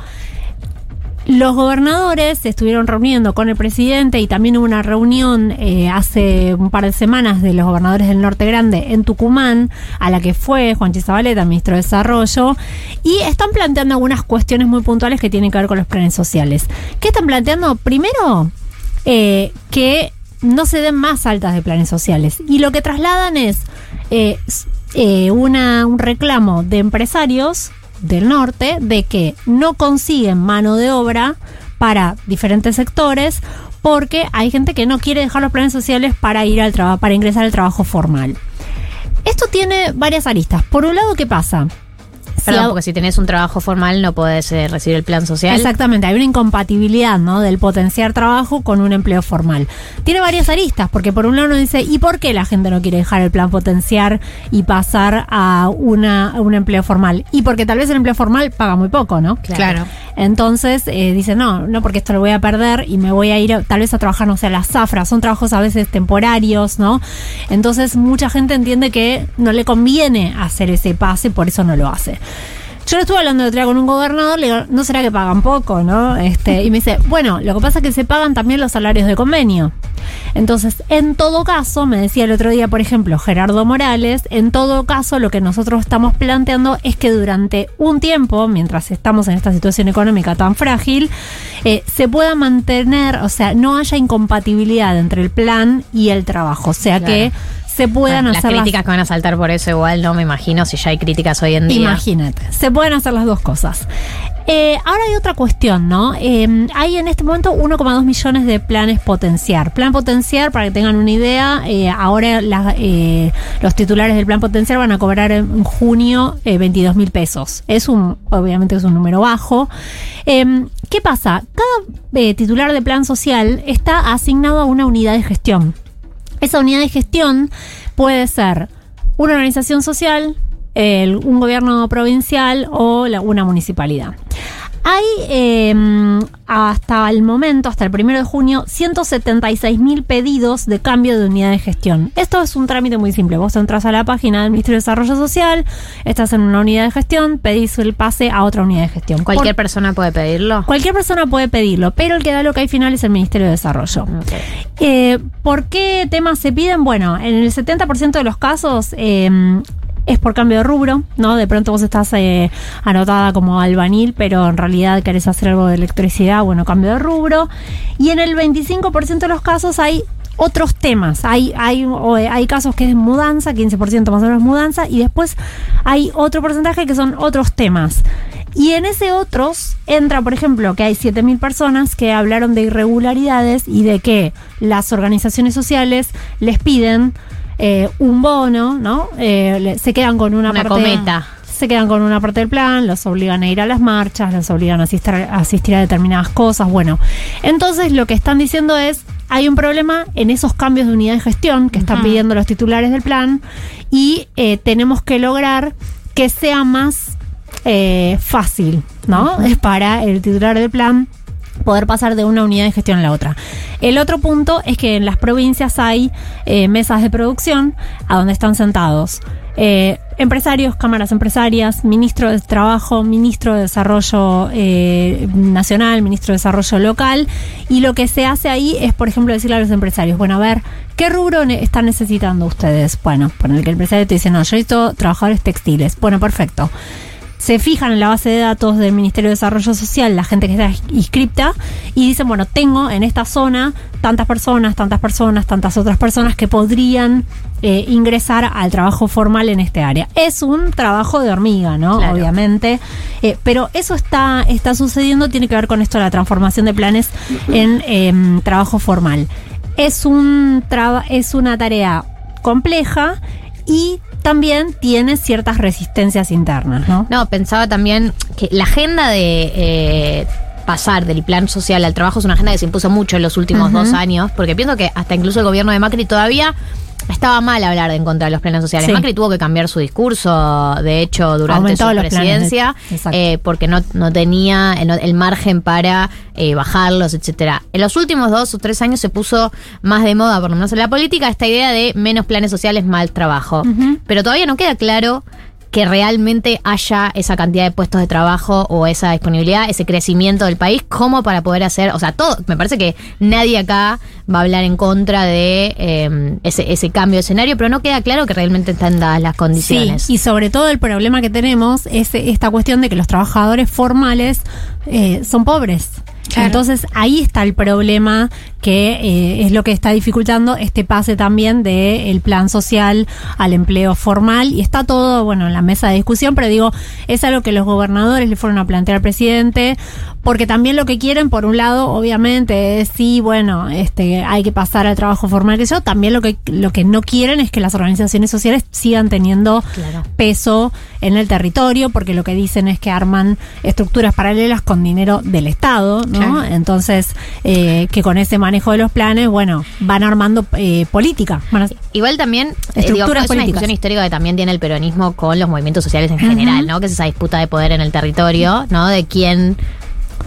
Los gobernadores se estuvieron reuniendo con el presidente y también hubo una reunión eh, hace un par de semanas de los gobernadores del Norte Grande en Tucumán, a la que fue Juan Chizabaleta, ministro de Desarrollo, y están planteando algunas cuestiones muy puntuales que tienen que ver con los planes sociales. ¿Qué están planteando? Primero, eh, que no se den más altas de planes sociales. Y lo que trasladan es eh, eh, una, un reclamo de empresarios del norte de que no consiguen mano de obra para diferentes sectores porque hay gente que no quiere dejar los planes sociales para ir al trabajo, para ingresar al trabajo formal. Esto tiene varias aristas. Por un lado, ¿qué pasa? Perdón, Si porque si tenés un trabajo formal no podés eh, recibir el plan social. Exactamente, hay una incompatibilidad, ¿no? Del potenciar trabajo con un empleo formal. Tiene varias aristas, porque por un lado uno dice, ¿y por qué la gente no quiere dejar el plan potenciar y pasar a, una, a un empleo formal? Y porque tal vez el empleo formal paga muy poco, ¿no? Claro. Entonces eh, dice, no, no porque esto lo voy a perder y me voy a ir tal vez a trabajar, no sé, a la zafra. Son trabajos a veces temporarios, ¿no? Entonces mucha gente entiende que no le conviene hacer ese pase, por eso no lo hace. Yo lo estuve hablando de otro día con un gobernador, le digo, ¿no será que pagan poco, no? Este, y me dice, bueno, lo que pasa es que se pagan también los salarios de convenio. Entonces, en todo caso, me decía el otro día, por ejemplo, Gerardo Morales, en todo caso, lo que nosotros estamos planteando es que durante un tiempo, mientras estamos en esta situación económica tan frágil, eh, se pueda mantener, o sea, no haya incompatibilidad entre el plan y el trabajo. O sea, Claro. que se puedan hacer las- críticas que van a saltar por eso igual no me imagino si ya hay críticas hoy en día. Imagínate, se pueden hacer las dos cosas. Eh, ahora hay otra cuestión, ¿no? Eh, hay en este momento 1,2 millones de planes potenciar. Plan potenciar, para que tengan una idea, eh, ahora la- eh, los titulares del plan potenciar van a cobrar en junio 22 mil pesos. Es un, obviamente es un número bajo. Eh, ¿Qué pasa? Cada eh, titular de plan social está asignado a una unidad de gestión. Esa unidad de gestión puede ser una organización social, el- un gobierno provincial o la- una municipalidad. Hay eh, hasta el momento, hasta el primero de junio, 176 mil pedidos de cambio de unidad de gestión. Esto es un trámite muy simple. Vos entras a la página del Ministerio de Desarrollo Social, estás en una unidad de gestión, pedís el pase a otra unidad de gestión. ¿Cualquier Por- persona puede pedirlo? Cualquier persona puede pedirlo, pero el que da lo que hay final es el Ministerio de Desarrollo. Eh, ¿Por qué temas se piden? Bueno, en el 70% de los casos eh, es por cambio de rubro, ¿no? De pronto vos estás eh, anotada como albanil, pero en realidad querés hacer algo de electricidad, bueno, cambio de rubro. Y en el 25% de los casos hay otros temas. Hay, hay, eh, hay casos que es mudanza, 15% más o menos mudanza, y después hay otro porcentaje que son otros temas. Y en ese otros entra, por ejemplo, que hay 7.000 personas que hablaron de irregularidades y de que las organizaciones sociales les piden eh, un bono, ¿no? Eh, se quedan con una, Una parte cometa. se quedan con una parte del plan, los obligan a ir a las marchas, los obligan a asistir, a asistir a determinadas cosas. Bueno, entonces lo que están diciendo es, hay un problema en esos cambios de unidad de gestión que están pidiendo los titulares del plan y eh, tenemos que lograr que sea más eh, fácil, ¿no? Es para el titular del plan poder pasar de una unidad de gestión a la otra. El otro punto es que en las provincias hay eh, mesas de producción a donde están sentados eh, empresarios, cámaras empresarias, ministro de Trabajo, ministro de Desarrollo eh, Nacional, ministro de Desarrollo Local, y lo que se hace ahí es, por ejemplo, decirle a los empresarios, bueno, a ver, ¿qué rubro ne- están necesitando ustedes? Bueno, por el que el empresario te dice, no, yo necesito trabajadores textiles. Bueno, perfecto se fijan en la base de datos del Ministerio de Desarrollo Social, la gente que está inscripta, y dicen, bueno, tengo en esta zona tantas personas, tantas personas, tantas otras personas que podrían eh, ingresar al trabajo formal en este área. Es un trabajo de hormiga, ¿no? Claro. Obviamente. Eh, pero eso está, está sucediendo, tiene que ver con esto de la transformación de planes en em, trabajo formal. Es, un traba- es una tarea compleja y también tiene ciertas resistencias internas, ¿no? No, pensaba también que la agenda de eh, pasar del plan social al trabajo es una agenda que se impuso mucho en los últimos dos años, porque pienso que hasta incluso el gobierno de Macri todavía estaba mal hablar en contra de los planes sociales. Sí. Macri tuvo que cambiar su discurso, de hecho, durante Aumentó su de- presidencia, Exacto. eh, porque no, no tenía el, el margen para eh, bajarlos, etcétera. En los últimos dos o tres años se puso más de moda, por lo menos en la política, esta idea de menos planes sociales, mal trabajo. Pero todavía no queda claro que realmente haya esa cantidad de puestos de trabajo o esa disponibilidad, ese crecimiento del país, como para poder hacer, o sea, todo, me parece que nadie acá va a hablar en contra de eh, ese, ese cambio de escenario, pero no queda claro que realmente están dadas las condiciones. Sí, y sobre todo el problema que tenemos es esta cuestión de que los trabajadores formales eh, son pobres. Claro. Entonces ahí está el problema que eh, es lo que está dificultando este pase también del plan social al empleo formal y está todo, bueno, en la mesa de discusión, pero digo, es algo que los gobernadores le fueron a plantear al presidente, porque también lo que quieren, por un lado, obviamente, es sí, bueno, este, hay que pasar al trabajo formal que yo, también lo que, lo que no quieren es que las organizaciones sociales sigan teniendo peso en el territorio, porque lo que dicen es que arman estructuras paralelas con dinero del Estado, ¿no? Claro. Entonces, eh, que con ese manejo de los planes, bueno, van armando eh, política. Van Igual también, eh, digo, es una políticas. discusión histórica que también tiene el peronismo con los movimientos sociales en general, ¿no? Que es esa disputa de poder en el territorio, ¿no? De quién,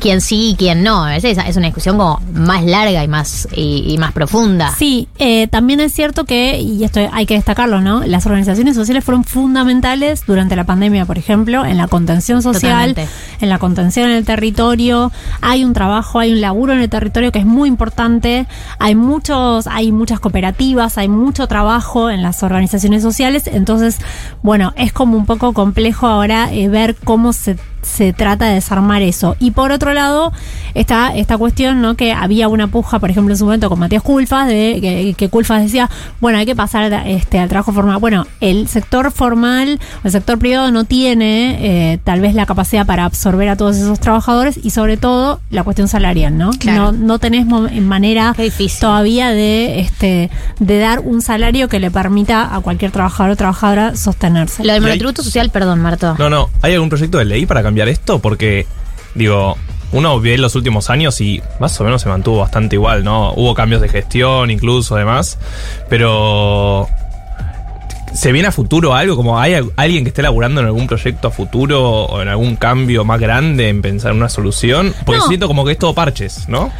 quién sí y quién no. A veces es una discusión como más larga y más, y, y más profunda. Sí, eh, también es cierto que, y esto hay que destacarlo, ¿no? Las organizaciones sociales fueron fundamentales durante la pandemia, por ejemplo, en la contención social, Totalmente. en la contención en el territorio. Hay un trabajo, hay un laburo en el territorio que es muy importante. Hay muchos, hay muchas cooperativas, hay mucho trabajo en las organizaciones sociales. Entonces, bueno, es como un poco complejo ahora eh, ver cómo se se trata de desarmar eso. Y por otro lado, está esta cuestión, ¿no? Que había una puja, por ejemplo, en su momento con Matías Culfas, de que, que Culfas decía, bueno, hay que pasar este, al trabajo formal. Bueno, el sector formal, el sector privado no tiene eh, tal vez la capacidad para absorber a todos esos trabajadores y sobre todo la cuestión salarial, ¿no? Claro. No, no tenés mo- manera todavía de este de dar un salario que le permita a cualquier trabajador o trabajadora sostenerse. Lo del monotributo social, perdón, Marto. No, no. ¿Hay algún proyecto de ley para cambiar esto? Porque, digo, uno ve los últimos años y más o menos se mantuvo bastante igual, ¿no? Hubo cambios de gestión, incluso, además. Pero. ¿Se viene a futuro algo? Como hay al- alguien que esté laburando en algún proyecto a futuro o en algún cambio más grande en pensar en una solución? Porque No. siento como que es todo parches, ¿no?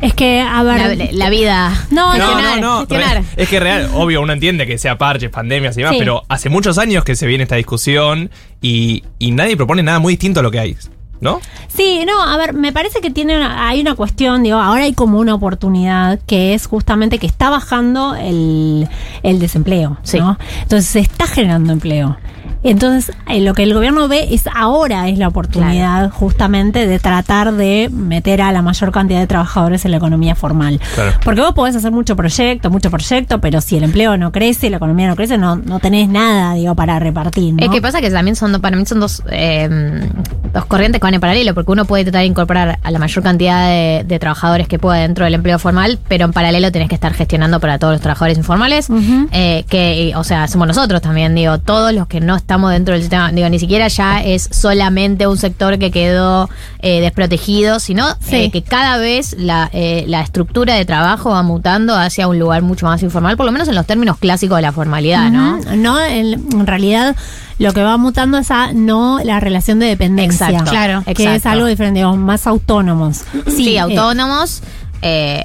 Es que, a ver. La, la vida. No, No, gestionar, no, no. gestionar. re- Es que real, obvio, uno entiende que sea parches, pandemias y demás, Sí. pero hace muchos años que se viene esta discusión y, y nadie propone nada muy distinto a lo que hay, ¿no? Sí, no, a ver, me parece que tiene una- hay una cuestión, digo, ahora hay como una oportunidad que es justamente que está bajando el, el desempleo, ¿no? Entonces se está generando empleo. Entonces, eh, lo que el gobierno ve es ahora es la oportunidad justamente de tratar de meter a la mayor cantidad de trabajadores en la economía formal. Claro. Porque vos podés hacer mucho proyecto, mucho proyecto, pero si el empleo no crece, la economía no crece, no, no tenés nada, digo, para repartir, ¿no? Es que pasa que también son, para mí son dos, eh, dos corrientes que van en paralelo, porque uno puede tratar de incorporar a la mayor cantidad de, de trabajadores que pueda dentro del empleo formal, pero en paralelo tenés que estar gestionando para todos los trabajadores informales, eh, que, o sea, somos nosotros también, digo, todos los que no estamos dentro del sistema, digo, ni siquiera ya es solamente un sector que quedó eh, desprotegido, sino Sí. eh, que cada vez la, eh, la estructura de trabajo va mutando hacia un lugar mucho más informal, por lo menos en los términos clásicos de la formalidad, ¿no? No, en, en realidad lo que va mutando es a no la relación de dependencia. Exacto. Claro. Que Exacto. es algo diferente, digamos, más autónomos. Sí, eh, autónomos, eh,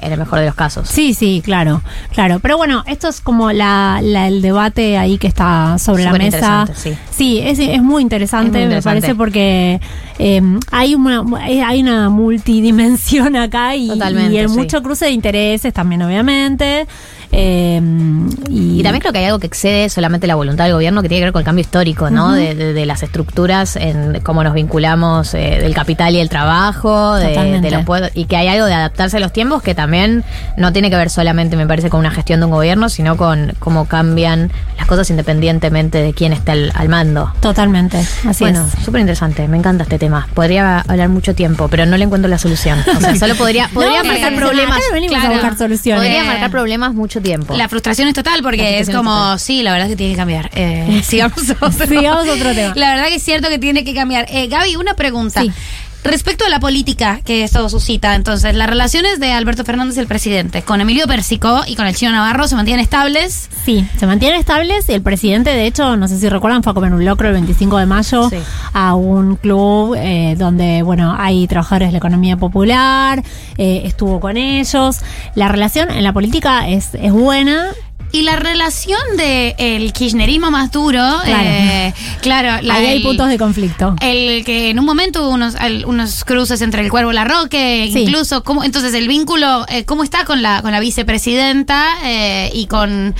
en el mejor de los casos. Sí, sí, claro, claro. Pero bueno, esto es como la, la- el debate ahí que está sobre la mesa. interesante, sí. es, es muy interesante, Es muy me parece, porque eh, hay una eh, hay una multidimensión acá y, y el sí. mucho cruce de intereses también, obviamente. Eh, y, Y también creo que hay algo que excede solamente la voluntad del gobierno que tiene que ver con el cambio histórico, ¿no? De, de- de las estructuras, en cómo nos vinculamos eh, del capital y el trabajo, de, los pueblos, y que hay algo de adaptarse a los tiempos que también no tiene que ver solamente, me parece, con una gestión de un gobierno, sino con cómo cambian las cosas independientemente de quién está al, al mando. Totalmente, así bueno, es. súper interesante, me encanta este tema. Podría hablar mucho tiempo, pero no le encuentro la solución. O sea, solo podría, podría No, marcar eh, problemas. venimos a buscar soluciones. Podría marcar problemas mucho tiempo. La frustración es total porque es como, total. sí, la verdad es que tiene que cambiar. Eh, sigamos otro. Sigamos otro tema. La verdad que es cierto que tiene que cambiar. Eh, Gaby, una pregunta. Sí. Respecto a la política que esto suscita, entonces, las relaciones de Alberto Fernández, el presidente, con Emilio Persico y con el chino Navarro se mantienen estables. Sí, se mantienen estables y el presidente, de hecho, no sé si recuerdan, fue a comer un locro el 25 de mayo Sí. a un club eh, donde, bueno, hay trabajadores de la economía popular, eh, estuvo con ellos. La relación en la política es, es buena. Y la relación del el kirchnerismo más duro, Claro. eh, claro, la Ahí hay puntos de conflicto. el que en un momento hubo unos, unos cruces entre el Cuervo y la Roque, Sí. incluso, ¿cómo, entonces el vínculo, eh, ¿cómo está con la, con la vicepresidenta eh, y con,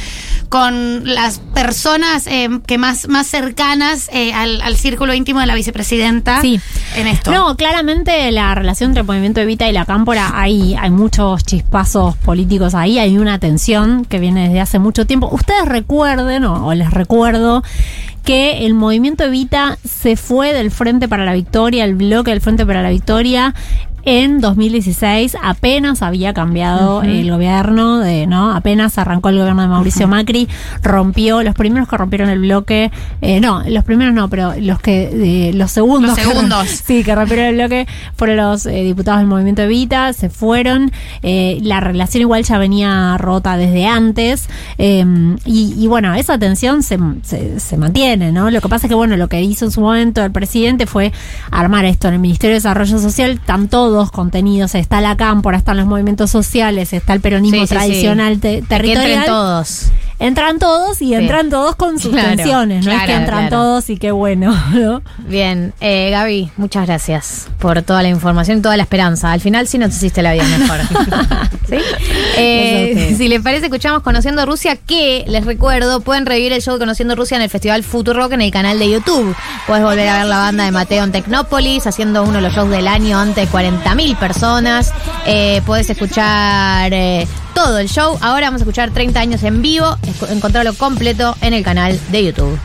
con las personas que más, más cercanas eh, al, al círculo íntimo de la vicepresidenta Sí. en esto? No, claramente la relación entre el movimiento Evita y la Cámpora, hay, hay muchos chispazos políticos ahí, hay una tensión que viene desde hace mucho tiempo. Ustedes recuerden, o, les recuerdo, que el movimiento Evita se fue del Frente para la Victoria, el bloque del Frente para la Victoria, en 2016 apenas había cambiado el gobierno de no apenas arrancó el gobierno de Mauricio Macri rompió los primeros que rompieron el bloque eh, no los primeros no pero los que eh, los segundos Los que- segundos. sí que rompieron el bloque fueron los eh, diputados del movimiento Evita se fueron eh, la relación igual ya venía rota desde antes eh, y, y bueno esa tensión se, se, se mantiene no lo que pasa es que bueno lo que hizo en su momento el presidente fue armar esto en el Ministerio de Desarrollo Social están todos contenidos está la cámpora están los movimientos sociales está el peronismo Sí, sí, sí. tradicional te- Que territorial entren todos. Entran todos y entran todos con sus Claro, tensiones no es que entran claro. todos y qué bueno ¿no? Bien, eh, Gaby, muchas gracias por toda la información y toda la esperanza. Al final sí nos hiciste la vida mejor. ¿Sí? Eh, si les parece, escuchamos Conociendo Rusia, que les recuerdo, pueden revivir el show de Conociendo Rusia en el Festival Futurock en el canal de YouTube. Puedes volver a ver la banda de Mateo en Tecnópolis, haciendo uno de los shows del año ante 40.000 personas. Eh, puedes escuchar eh, todo el show. Ahora vamos a escuchar 30 años en vivo. Encontrarlo completo en el canal de YouTube.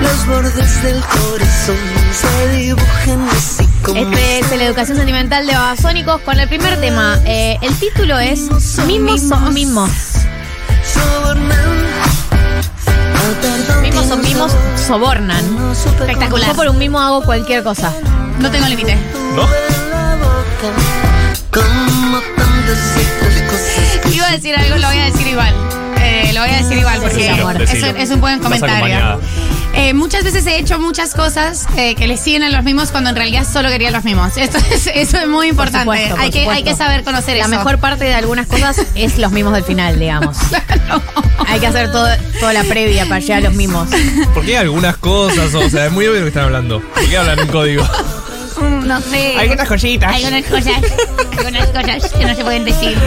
Los bordes del corazón Este es la educación sentimental de Babasónicos con el primer tema. Eh, el título es Mimos son mimos. Mimos son mimos, sobornan. Espectacular. Yo por un mimo hago cualquier cosa. No tengo límite. cosas. Iba a decir algo, lo voy a decir igual. Eh, lo voy a decir igual porque es, decilo. un- es un buen comentario. Eh, muchas veces he hecho muchas cosas eh, que le siguen a los mismos cuando en realidad solo quería los mismos. Esto es, eso es muy importante. supuesto, por hay, que, hay que saber conocer La eso. mejor parte de algunas cosas es los mimos del final, digamos. Hay que hacer todo, toda la previa para llegar a los mimos. ¿Por qué algunas cosas? O sea, es muy obvio de lo que están hablando. ¿Por qué hablan en código? No sé. Algunas cositas. Algunas cosas. algunas cosas que no se pueden decir.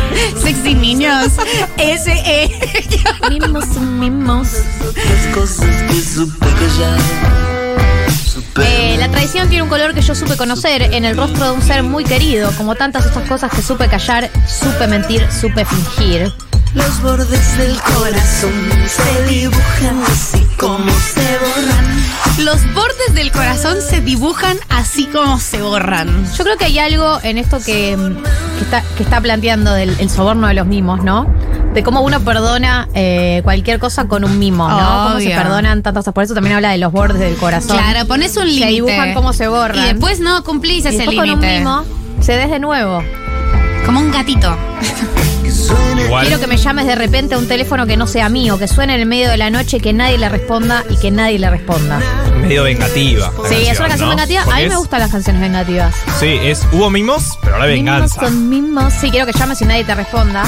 Sexy niños. Ese eh. Mimos mimos. Las cosas que supe callar. Eh, la traición tiene un color que yo supe conocer en el rostro de un ser muy querido, como tantas otras cosas que supe callar, supe mentir, supe fingir. Los bordes del corazón se dibujan así como se borran. Los bordes del corazón se dibujan así como se borran. Yo creo que hay algo en esto que, que está, que está planteando del el soborno de los mimos, ¿no? De cómo uno perdona eh, cualquier cosa con un mimo, ¿no? Cómo se Obvio. perdonan tantas cosas. Por eso también habla de los bordes del corazón. Claro, pones un límite. Se dibujan cómo se borran. Y después no cumplís Y ese después con un límite. mimo se des de nuevo. Como un gatito. Igual. Quiero que me llames de repente a un teléfono que no sea mío, que suene en el medio de la noche, que nadie le responda y que nadie le responda. Medio vengativa. Sí, es una canción ¿no? vengativa. A mí me gustan las canciones vengativas. Sí, es hubo mimos, pero ahora venganza. Mimos son mimos. Sí, quiero que llames y nadie te responda.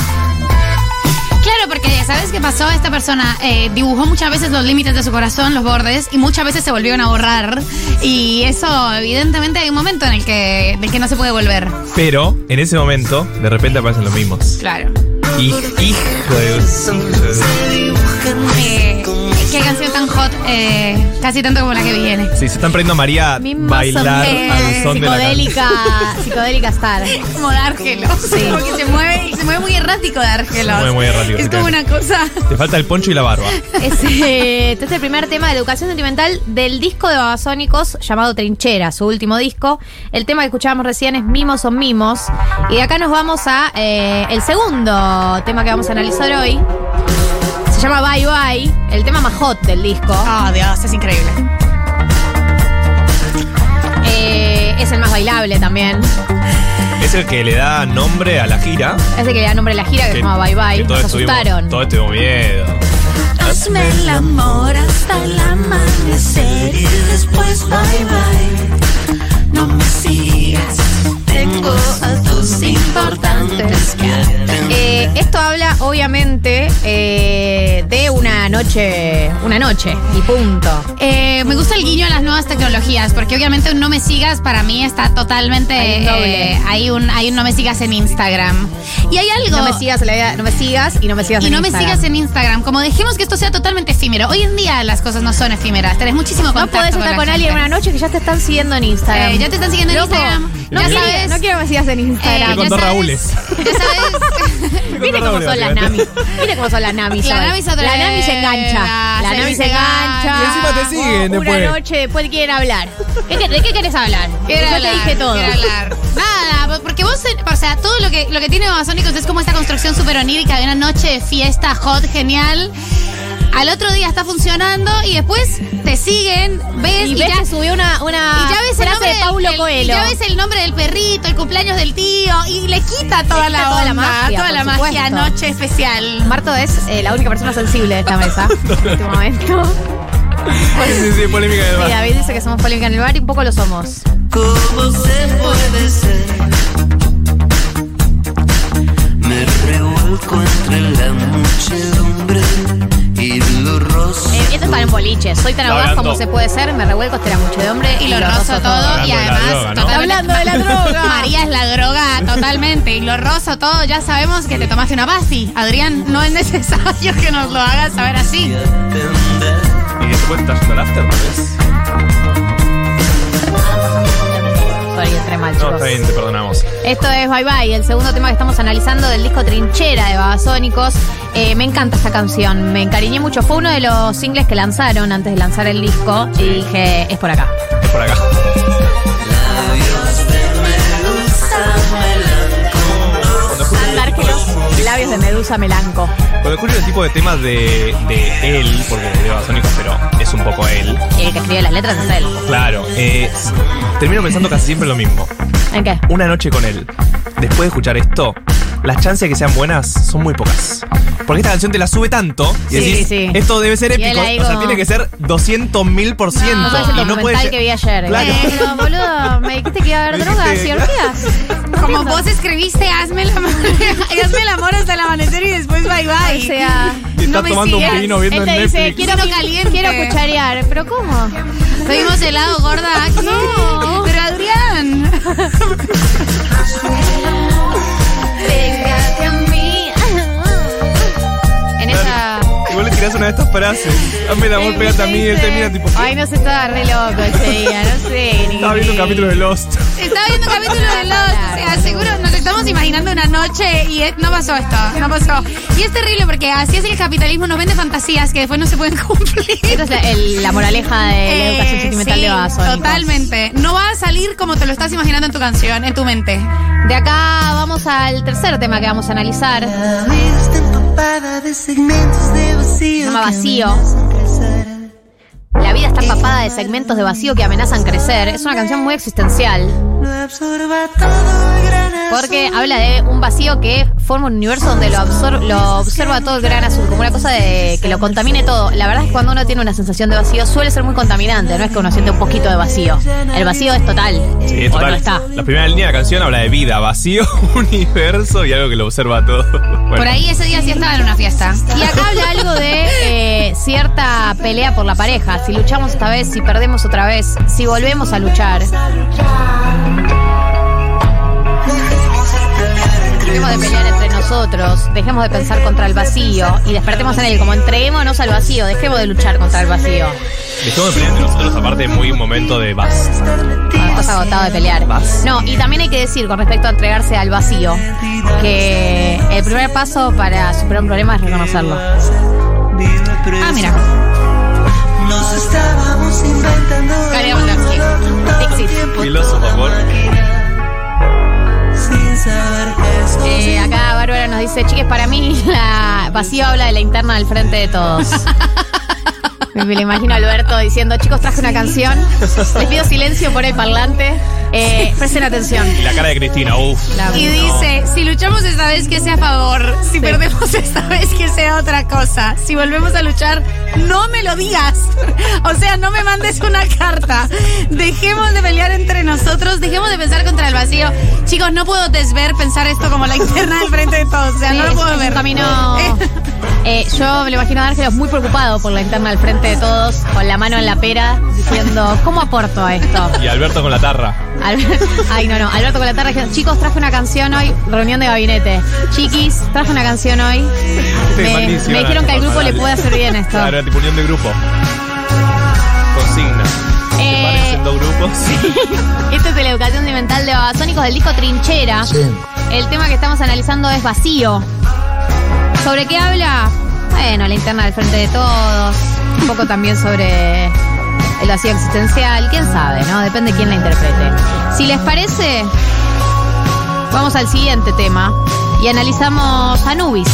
Claro, porque ¿sabes qué pasó? Esta persona eh, dibujó muchas veces los límites de su corazón, los bordes, y muchas veces se volvieron a borrar. Y eso, evidentemente, hay un momento en el que, del que no se puede volver. Pero en ese momento, de repente aparecen los mimos. Claro. Hijo, hijo de. Qué canción tan hot, eh, casi tanto como la que viene. Sí, se están prendiendo a María a Mimos bailar son, eh, al son de la canción. psicodélica, psicodélica star. Como Dárgelo. Sí. Porque se mueve, y se mueve muy errático Dárgelo. Se mueve muy errático, Es como una cosa. Te falta el poncho y la barba. Es, eh, este es el primer tema de educación sentimental del disco de Babasónicos llamado Trinchera, su último disco. El tema que escuchábamos recién es Mimos son Mimos. Y de acá nos vamos a eh, el segundo tema que vamos a analizar hoy. Se llama Bye Bye, el tema más hot del disco. Oh, Dios, es increíble. Eh, es el más bailable también. Es el que le da nombre a la gira. Es de que le da nombre a la gira que, se llama Bye Bye. todos Nos asustaron. Todos tuvimos miedo. Hazme el amor hasta el amanecer y después bye bye. No me sigas, tengo importantes. Eh, esto habla, obviamente, eh, de una noche. Una noche. Y punto. Eh, me gusta el guiño a las nuevas tecnologías, porque obviamente un no me sigas para mí está totalmente. Hay un doble. eh, hay, un, hay un no me sigas en Instagram. Y hay algo. No me sigas la vida, no me sigas y no me sigas Y en no me Instagram. sigas en Instagram. Como dejemos que esto sea totalmente efímero. Hoy en día las cosas no son efímeras. Tenés muchísimo No contacto podés estar la con alguien una noche que ya te están siguiendo en Instagram. Ya te están siguiendo en Loco, Instagram. No, ya quiero, sabes. no quiero que me sigas en Instagram. Eh, Me contó ya sabes- Raúles. Ya sabes. Mire cómo son las Nami. Mire cómo son las Nami. La. Nami se La Nami se engancha. La se Nami se engancha. Y encima te siguen Una después. noche después quieren hablar. ¿Qué, qué- ¿De qué querés hablar? Quiero Yo hablar, te dije todo. quiero hablar. Nada, porque vos, eh, o sea, todo lo que, lo que tiene Babasónicos es como esta construcción súper onírica de una noche de fiesta hot, genial. Al otro día está funcionando y después te siguen, ves Y y, ves ya, que subió una, una y ya ves el frase nombre de Paulo del- y Coelho. ya ves el nombre del perrito, el cumpleaños del tío y le quita toda Le la toda la magia, toda la magia, noche especial. Marto es eh, la única persona sensible de esta mesa en este momento. Sí, sí, polémica del Sí, bar. David dice que somos polémica en el bar y un poco lo somos. ¿Cómo se puede ser? Me revuelco entre la muchedumbre y boliche. Soy tan audaz hablando. como se puede ser. Me revuelco entre la muchedumbre Y lo rozo todo Hablando y de la además droga, ¿no? totalmente- Hablando de la droga. María es la droga totalmente y lo rozo todo. Ya sabemos que te tomaste una basi. Adrián, no es necesario que nos lo hagas saber así. Y después estás after. Entré mal, No, chicos. está bien, te perdonamos. Esto es Bye Bye, el segundo tema que estamos analizando del disco Trinchera de Babasónicos. Eh, me encanta esta canción, me encariñé mucho. Fue uno de los singles que lanzaron antes de lanzar el disco y dije, es por acá. Es por acá. Labios de Medusa Melanco. cuando escucho el tipo de temas de, de él, porque de Babasónicos, pero es un poco él. Y el que escribe las letras es él. Claro, eh, termino pensando casi siempre lo mismo. ¿En qué? Una noche con él. Después de escuchar esto, las chances de que sean buenas son muy pocas. Porque esta canción te la sube tanto y Sí, decís, sí. esto debe ser épico. O sea, como- tiene que ser 200 mil por ciento. No Y no puede que vi ayer. Claro. Eh, pero, boludo, me dijiste que iba a haber Me drogas y orgías. No Como entiendo. vos escribiste, hazme el amor, hazme el amor hasta el amanecer y después bye bye. O sea, Y está no me tomando un sigas. vino viendo él te dice, Netflix. quiero, caliente. quiero cucharear. ¿Pero cómo? Pedimos helado, gorda. No. Pero Adrián. Tirás una de estas frases. Hazme el amor, pégate a mí. Él termina tipo. Ay, no se estaba re loco ese día, no sé. ni- Estaba viendo un capítulo de Lost. Estaba viendo un capítulo de Lost. O sea, seguro nos estamos imaginando una noche y es- no pasó esto. No pasó. Y es terrible porque así es el capitalismo. Nos vende fantasías que después no se pueden cumplir. Esta es la, el- la moraleja de la Eh, educación sentimental sí, de Babasónicos. Totalmente. No va a salir como te lo estás imaginando en tu canción, en tu mente. De acá vamos al tercer tema que vamos a analizar. De segmentos de vacío. Llama Vacío. La vida está empapada de segmentos de vacío que amenazan crecer. Es una canción muy existencial Lo absorba todo el gran porque habla de un vacío que forma un universo donde lo, absor- lo observa todo el gran azul, como una cosa de que lo contamine todo. La verdad es que cuando uno tiene una sensación de vacío suele ser muy contaminante, no es que uno siente un poquito de vacío. El vacío es total. Sí, es total. no está. La primera línea de la canción habla de vida, vacío, universo y algo que lo observa todo. Bueno, Por ahí ese día sí estaba en una fiesta. Y acá habla algo de eh, cierta pelea por la pareja. Si luchamos esta vez, si perdemos otra vez, si volvemos a luchar. Dejemos de pelear entre nosotros, dejemos de pensar contra el vacío y despertemos en él, como entreguémonos al vacío, dejemos de luchar contra el vacío. dejemos de pelear entre nosotros, aparte, muy un momento de basta. Cuando estás agotado de pelear. No, y también hay que decir con respecto a entregarse al vacío, que el primer paso para superar un problema es reconocerlo. Ah, mira. Estábamos inventando. Filósofo, por Sin saber eso. Eh, acá Bárbara nos dice, chiques, para mí la vacío habla de la interna del frente de todos. Me lo imagino a Alberto diciendo, chicos, traje una canción. Les pido silencio por el parlante. Eh, presten atención. Y la cara de Cristina, uff. Y dice, si luchamos esta vez que sea a favor, si perdemos esta vez que sea otra cosa, si volvemos a luchar, no me lo digas. O sea, no me mandes una carta. Dejemos de pelear entre nosotros, dejemos de pensar contra el vacío. Chicos, no puedo desver pensar esto como la interna del frente de todos. O sea, Sí, no lo puedo ver. camino- Eh, yo me lo imagino a Ángelos muy preocupado por la interna al frente de todos, con la mano en la pera, diciendo, ¿cómo aporto a esto? Y Alberto con la tarra. Ay, no, no. Alberto con la tarde chicos, traje una canción hoy, reunión de gabinete. Chiquis, traje una canción hoy. Me, dijeron que al grupo le puede hacer bien esto. Claro, era tipo unión de grupo. Consigna. Eh, dos grupos. Esta es la educación sentimental de Babasónicos del disco Trinchera. El tema que estamos analizando es vacío. ¿Sobre qué habla? Bueno, la interna del frente de todos. Un poco también sobre el vacío existencial. ¿Quién sabe, no? Depende de quién la interprete. Si les parece, vamos al siguiente tema. Y analizamos Anubis.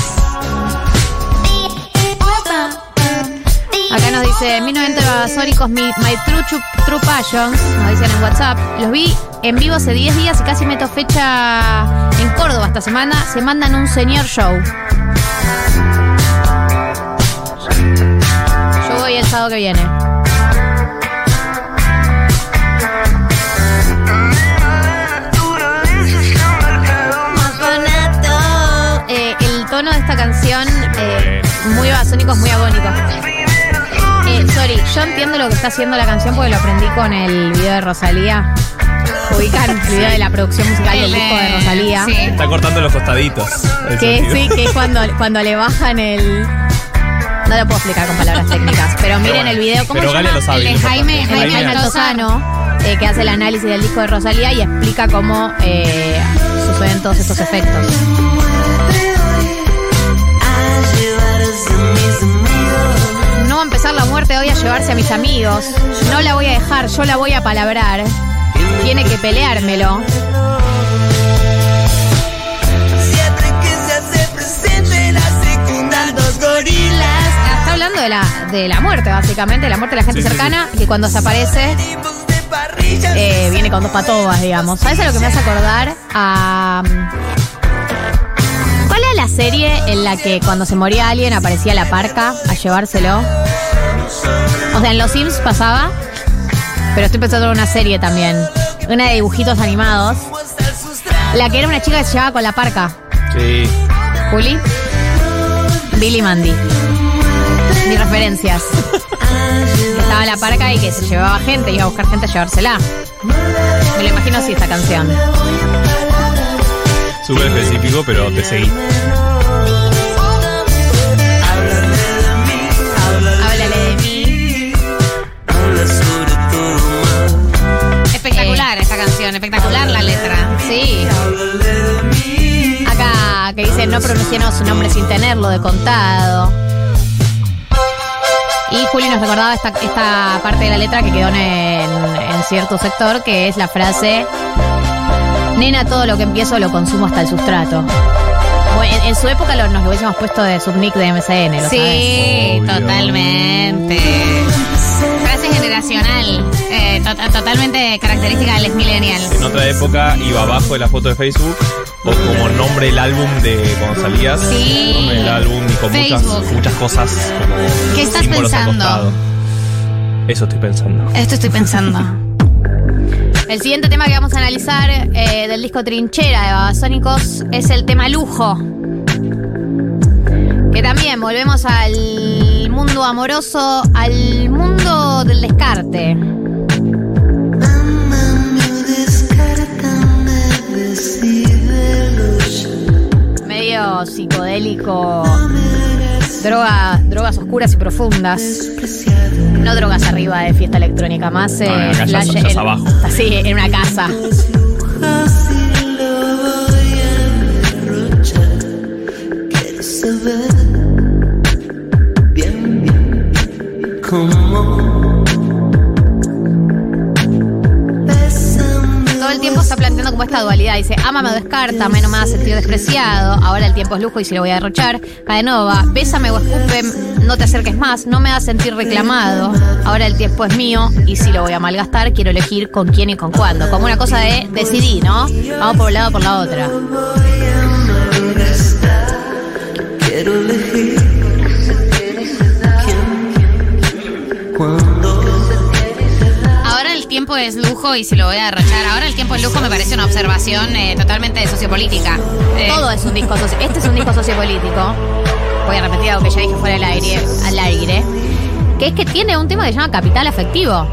Acá nos dice 1990 Babasónicos, mi, My True, True Passions, nos dicen en WhatsApp. Los vi en vivo hace 10 días y casi meto fecha en Córdoba esta semana. Se mandan un señor show. Yo voy el sábado que viene. Tono de esta canción, eh, muy basónico, es muy agónico. Eh, sorry, yo entiendo lo que está haciendo la canción porque lo aprendí con el video de Rosalía. Ubican el video de la producción musical del El disco de Rosalía. sí. Está cortando los costaditos. Que sí, que es cuando, cuando le bajan el. No lo puedo explicar con palabras técnicas, pero miren bueno. el video. ¿Cómo Pero se Galia llama? lo sabe, El de. Jaime, Jaime Jaime Altozano, eh, que hace el análisis del disco de Rosalía y explica cómo eh, suceden todos estos efectos. Empezar la muerte hoy a llevarse a mis amigos. No la voy a dejar, yo la voy a palabrar. Tiene que peleármelo. Siempre que se hace presente la secundan dos gorilas. Está hablando de la, de la muerte, básicamente, de la muerte de la gente Sí, sí, cercana, que cuando se aparece eh, viene con dos patobas, digamos. ¿Sabes a lo que me hace acordar? A. ¿Cuál era la serie en la que cuando se moría alguien aparecía la parca a llevárselo? O sea, en Los Sims pasaba, pero estoy pensando en una serie también. Una de dibujitos animados. La que era una chica que se llevaba con la parca. Sí. Juli. Billy Mandy. Mis referencias. Estaba la parca y que se llevaba gente, iba a buscar gente a llevársela. Me lo imagino así esta canción. Súper específico, pero te seguí. Sí. Acá que dice no pronuncianos su nombre sin tenerlo de contado. Y Juli nos recordaba esta, esta parte de la letra que quedó en, en cierto sector, que es la frase, nena, todo lo que empiezo lo consumo hasta el sustrato. En, en su época lo- nos lo hubiésemos puesto de subnick de MCN, ¿lo Sí, sabes? totalmente. Generacional, eh, to- totalmente característica del millennial. En otra época iba abajo de la foto de Facebook o como nombre del álbum de cuando salías. Sí. Nombre del álbum y con muchas, cosas como ¿Qué estás pensando? Eso estoy pensando. Esto estoy pensando. El siguiente tema que vamos a analizar eh, del disco Trinchera de Babasónicos es el tema Lujo. Que también volvemos al mundo amoroso, al mundo del descarte. Medio psicodélico, droga, drogas oscuras y profundas. No drogas arriba de fiesta electrónica, más eh, No, no, acá ya- flash ya es en- abajo. Así, en una casa. Bien, bien cómo Todo el tiempo está planteando como esta dualidad. Dice, ámame o descártame, no me hagas sentir despreciado. Ahora el tiempo es lujo y si lo voy a derrochar. Cadenova, bésame o escupe, no te acerques más, no me hagas sentir reclamado, ahora el tiempo es mío y si lo voy a malgastar, quiero elegir con quién y con cuándo. Como una cosa de decidí, ¿no? Vamos por un lado o por la otra. Ahora el tiempo es lujo y se lo voy a derrochar. Ahora el tiempo es lujo me parece una observación eh, totalmente sociopolítica. Eh, Todo es un disco Este es un disco sociopolítico. Voy a repetir algo que ya dije fuera del aire, al aire. Que es que tiene un tema que se llama capital afectivo.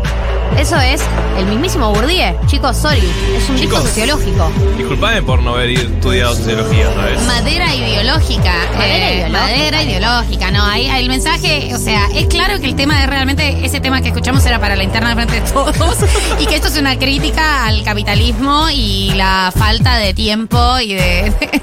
Eso es el mismísimo Bourdieu. Chicos, sorry. Es un disco Chicos. sociológico. Disculpame por no haber estudiado sociología otra vez. Madera ideológica. Madera eh, ideológica. Madera ideológica, no. Ahí, ahí el mensaje, o sea, es claro que el tema de realmente, ese tema que escuchamos era para la interna de frente de todos. y que esto es una crítica al capitalismo y la falta de tiempo y de.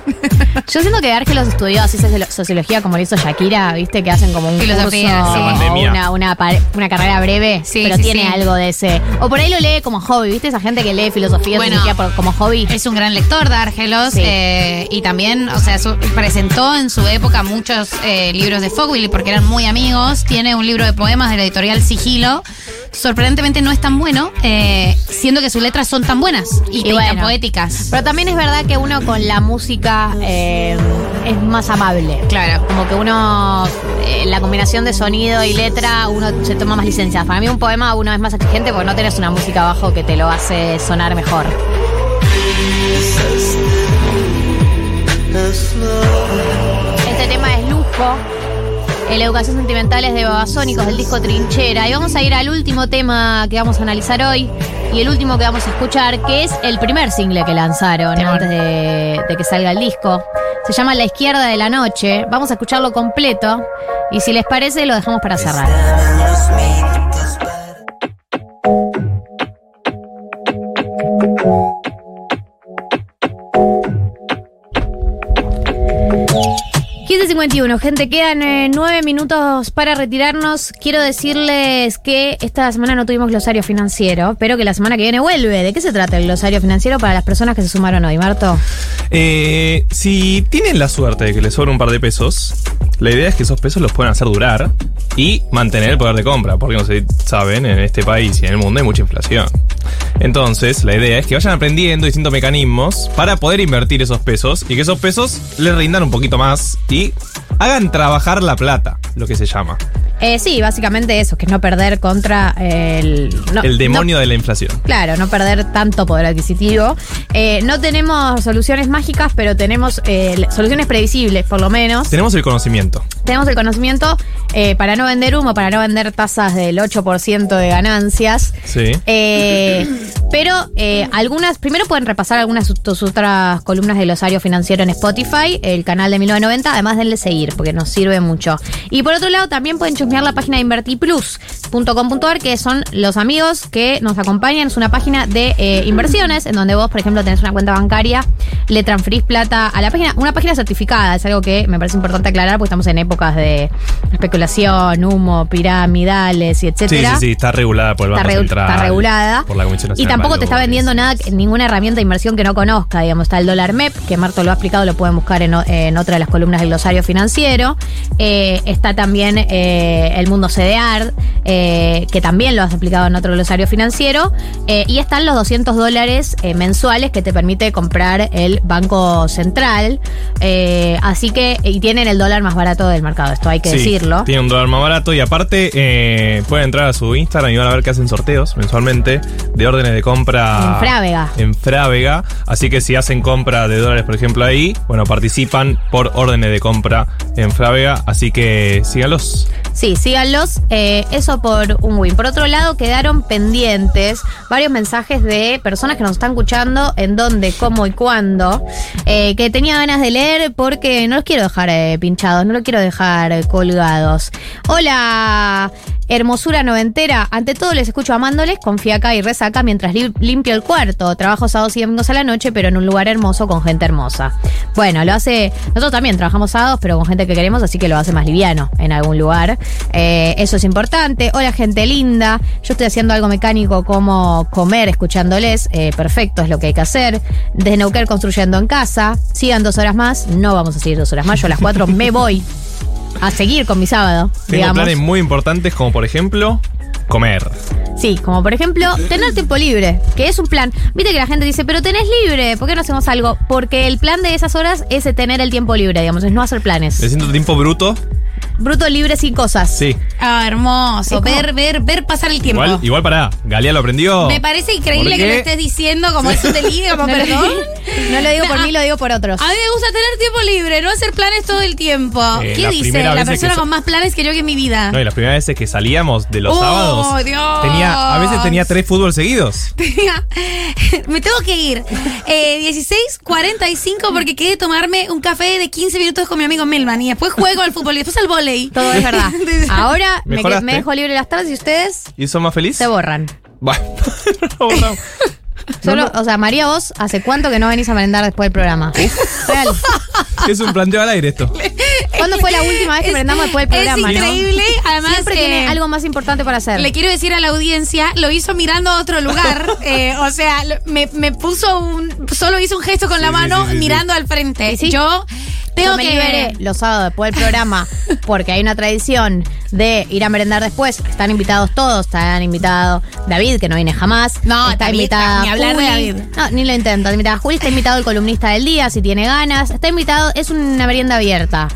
Yo siento que Árgelos estudió así soci- sociología como lo hizo Shakira, viste, que hacen como un Filosofía, curso sí. una, una, par- una carrera breve, Sí, pero sí, tiene sí. algo de ese. O por ahí lo lee como hobby, viste, esa gente que lee filosofía, Bueno, por- como hobby. Es un gran lector de Argelos Sí. eh, y también, o sea, su- presentó en su época muchos eh, libros de Fogwill porque eran muy amigos. Tiene un libro de poemas de la editorial Sigilo. Sorprendentemente no es tan bueno, eh, siendo que sus letras son tan buenas y, tan bueno. poéticas. Pero también es verdad que uno con la música eh, es más amable. Claro. Como que uno, eh, la combinación de sonido y letra, uno se toma más licencias. Para mí un poema uno es más exigente porque no tenés una música abajo que te lo hace sonar mejor. Este tema es lujo. En la educación sentimental es de Babasónicos del disco Trinchera. Y vamos a ir al último tema que vamos a analizar hoy. Y el último que vamos a escuchar, que es el primer single que lanzaron antes de, de que salga el disco. Se llama La izquierda de la noche. Vamos a escucharlo completo. Y si les parece, lo dejamos para cerrar. ...15.51, gente, quedan eh, nueve minutos para retirarnos. Quiero decirles que esta semana no tuvimos glosario financiero, pero que la semana que viene vuelve. ¿De qué se trata el glosario financiero para las personas que se sumaron hoy, Marto? Eh, si tienen la suerte de que les sobra un par de pesos, la idea es que esos pesos los puedan hacer durar y mantener el poder de compra, porque no si saben, en este país y en el mundo hay mucha inflación. Entonces, la idea es que vayan aprendiendo distintos mecanismos para poder invertir esos pesos y que esos pesos les rindan un poquito más y hagan trabajar la plata, lo que se llama. Eh, sí, básicamente eso, que es no perder contra el... no- el no- demonio de la inflación. Claro, no perder tanto poder adquisitivo. Eh, no tenemos soluciones mágicas, pero tenemos eh, soluciones previsibles, por lo menos. Tenemos el conocimiento. Tenemos el conocimiento eh, para no vender humo, para no vender tasas del 8% de ganancias. Sí. Pero eh, algunas, primero pueden repasar algunas de tus otras columnas de glosario financiero en Spotify, el canal de 1990, además denle seguir, porque nos sirve mucho. Y por otro lado, también pueden chusmear la página de invertiplus.com.ar, que son los amigos que nos acompañan. Es una página de eh, inversiones, en donde vos, por ejemplo, tenés una cuenta bancaria, le transferís plata a la página, una página certificada, es algo que me parece importante aclarar, porque estamos en épocas de especulación, humo, piramidales y Sí, etcétera sí, sí, está regulada por el está, Banco regu- Central. está regulada. Por la Comisión y tampoco te está vendiendo nada, ninguna herramienta de inversión que no conozca. Digamos, está el dólar MEP, que Marto lo ha explicado, lo pueden buscar en, en otra de las columnas del glosario financiero. Eh, está también eh, el mundo CDR, eh, que también lo has explicado en otro glosario financiero. Y están los 200 dólares mensuales que te permite comprar el Banco Central. Así que, y tienen el dólar más barato del mercado, esto hay que Sí, decirlo. Tiene un dólar más barato y aparte pueden entrar a su Instagram y van a ver que hacen sorteos mensualmente de órdenes de compra En Frávega. en Frávega. Así que si hacen compra de dólares, por ejemplo, ahí, bueno, participan por órdenes de compra en Frávega. Así que síganlos. Sí, síganlos. Eh, eso por un win. Por otro lado, quedaron pendientes varios mensajes de personas que nos están escuchando en dónde, cómo y cuándo, eh, que tenía ganas de leer porque no los quiero dejar eh, pinchados, no los quiero dejar colgados. Hola, hermosura noventera. Ante todo les escucho amándoles, confía acá y resaca mientras li- limpio el cuarto. Trabajo sábados y domingos a la noche, pero en un lugar hermoso con gente hermosa. Bueno, lo hace. Nosotros también trabajamos sábados, pero con gente que queremos, así que lo hace más liviano en algún lugar. Eh, eso es importante. Hola, gente linda. Yo estoy haciendo algo mecánico como comer escuchándoles. Eh, perfecto, es lo que hay que hacer. Desde construyendo en casa. Sigan dos horas más. No vamos a seguir dos horas más. Yo a las cuatro me voy. a seguir con mi sábado, Tengo digamos. planes muy importantes como por ejemplo comer. Sí, como por ejemplo, tener tiempo libre, que es un plan. Viste que la gente dice, pero tenés libre, ¿por qué no hacemos algo? Porque el plan de esas horas es tener el tiempo libre, digamos, es no hacer planes. Me siento tiempo bruto. Bruto libre sin cosas. Sí. Ah, hermoso. Es Ver, ver, ver pasar el tiempo. Igual, igual para. Galia lo aprendió. Me parece increíble ¿Por que lo estés diciendo como es un delirio, como No lo- perdón. No lo digo por No, mí, lo digo por otros. A mí me gusta tener tiempo libre, no hacer planes todo el tiempo. Eh, ¿Qué la dice la persona con más planes que yo que en mi vida? No, y las primeras veces que salíamos de los ¡Oh, sábados. Dios! Tenía, a veces tenía tres fútbol seguidos. Tenía- me tengo que ir. Eh, 16.45 porque quedé tomarme un café de 15 minutos con mi amigo Melman y después juego al fútbol y después al Todo es verdad. Ahora me, que- me dejo libre las tardes y ustedes ¿Y son más feliz? se borran. Bah. Solo, o sea, María, vos, ¿hace cuánto que no venís a merendar después del programa? Real. es un planteo al aire esto. ¿Cuándo fue la última vez que merendamos después del es programa? no? increíble, además, Siempre eh, tiene algo más importante para hacer. Le quiero decir a la audiencia, lo hizo mirando a otro lugar. eh, o sea, me, me puso un. Solo hizo un gesto con la mano sí, sí, sí. mirando al frente. Yo tengo Yo me que. liberé los sábados después del programa porque hay una tradición de ir a merendar después. Están invitados todos. Están invitado David, que no viene jamás. No, está David, invitada hablar de. David. No, ni lo intento. Está invitada Juli, está invitado el columnista del día, si tiene ganas. Está invitado, es una merienda abierta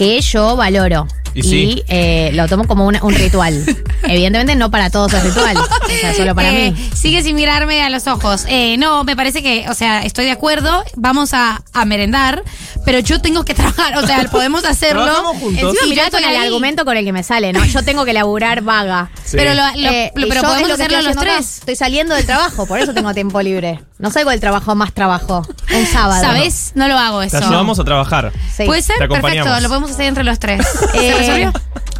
que yo valoro. Y sí. eh, lo tomo como una- un ritual. Evidentemente no para todos es ritual. O sea, solo para Eh, mí. Sigue sin mirarme a los ojos. Eh, no, me parece que, o sea, estoy de acuerdo. Vamos a, a merendar, pero yo tengo que trabajar. O sea, podemos hacerlo. Encima Y mirá con el ahí. argumento con el que me sale, ¿no? Yo tengo que laburar vaga. Sí. Pero, lo, lo- Eh, lo- y pero podemos lo hacerlo los acá. tres. Estoy saliendo del trabajo, por eso tengo tiempo libre. No salgo del trabajo más trabajo. Un sábado. ¿Sabes? No lo hago Te eso. ayudamos a trabajar. Sí. Puede ser, Te perfecto. acompañamos. Lo podemos hacer entre los tres. ¿Se Eh, resolvió?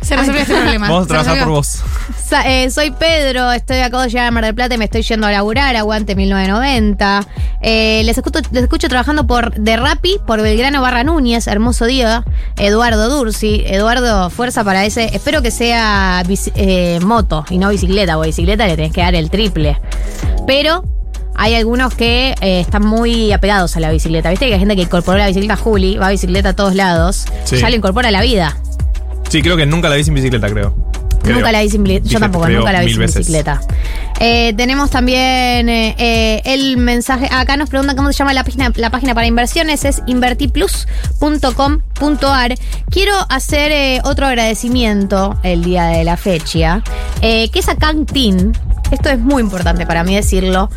Se resolvió este problema. Vamos a trabajar por vos. Sa- eh, soy Pedro, estoy acabo de llegar a Mar del Plata y me estoy yendo a laburar, aguante 1990. Eh, les, escucho, les escucho trabajando por de Rappi, por Belgrano Barra Núñez, hermoso día. Eduardo Dursi, Eduardo, fuerza para ese. Espero que sea eh, moto y no bicicleta, porque bicicleta le tenés que dar el triple. Pero hay algunos que eh, están muy apegados a la bicicleta. Viste que hay gente que incorporó la bicicleta a Juli, va a bicicleta a todos lados, Sí. ya le incorpora a la vida. Sí, creo que nunca la vi sin bicicleta, creo. Creo. Nunca la vi sin bicicleta. Yo tampoco, creo nunca la vi sin veces. bicicleta. Eh, tenemos también eh, eh, el mensaje. Acá nos preguntan cómo se llama la página, la página para inversiones. Es invertiplus.com.ar. Quiero hacer otro agradecimiento el día de la fecha, que es a Cantin. Esto es muy importante para mí decirlo.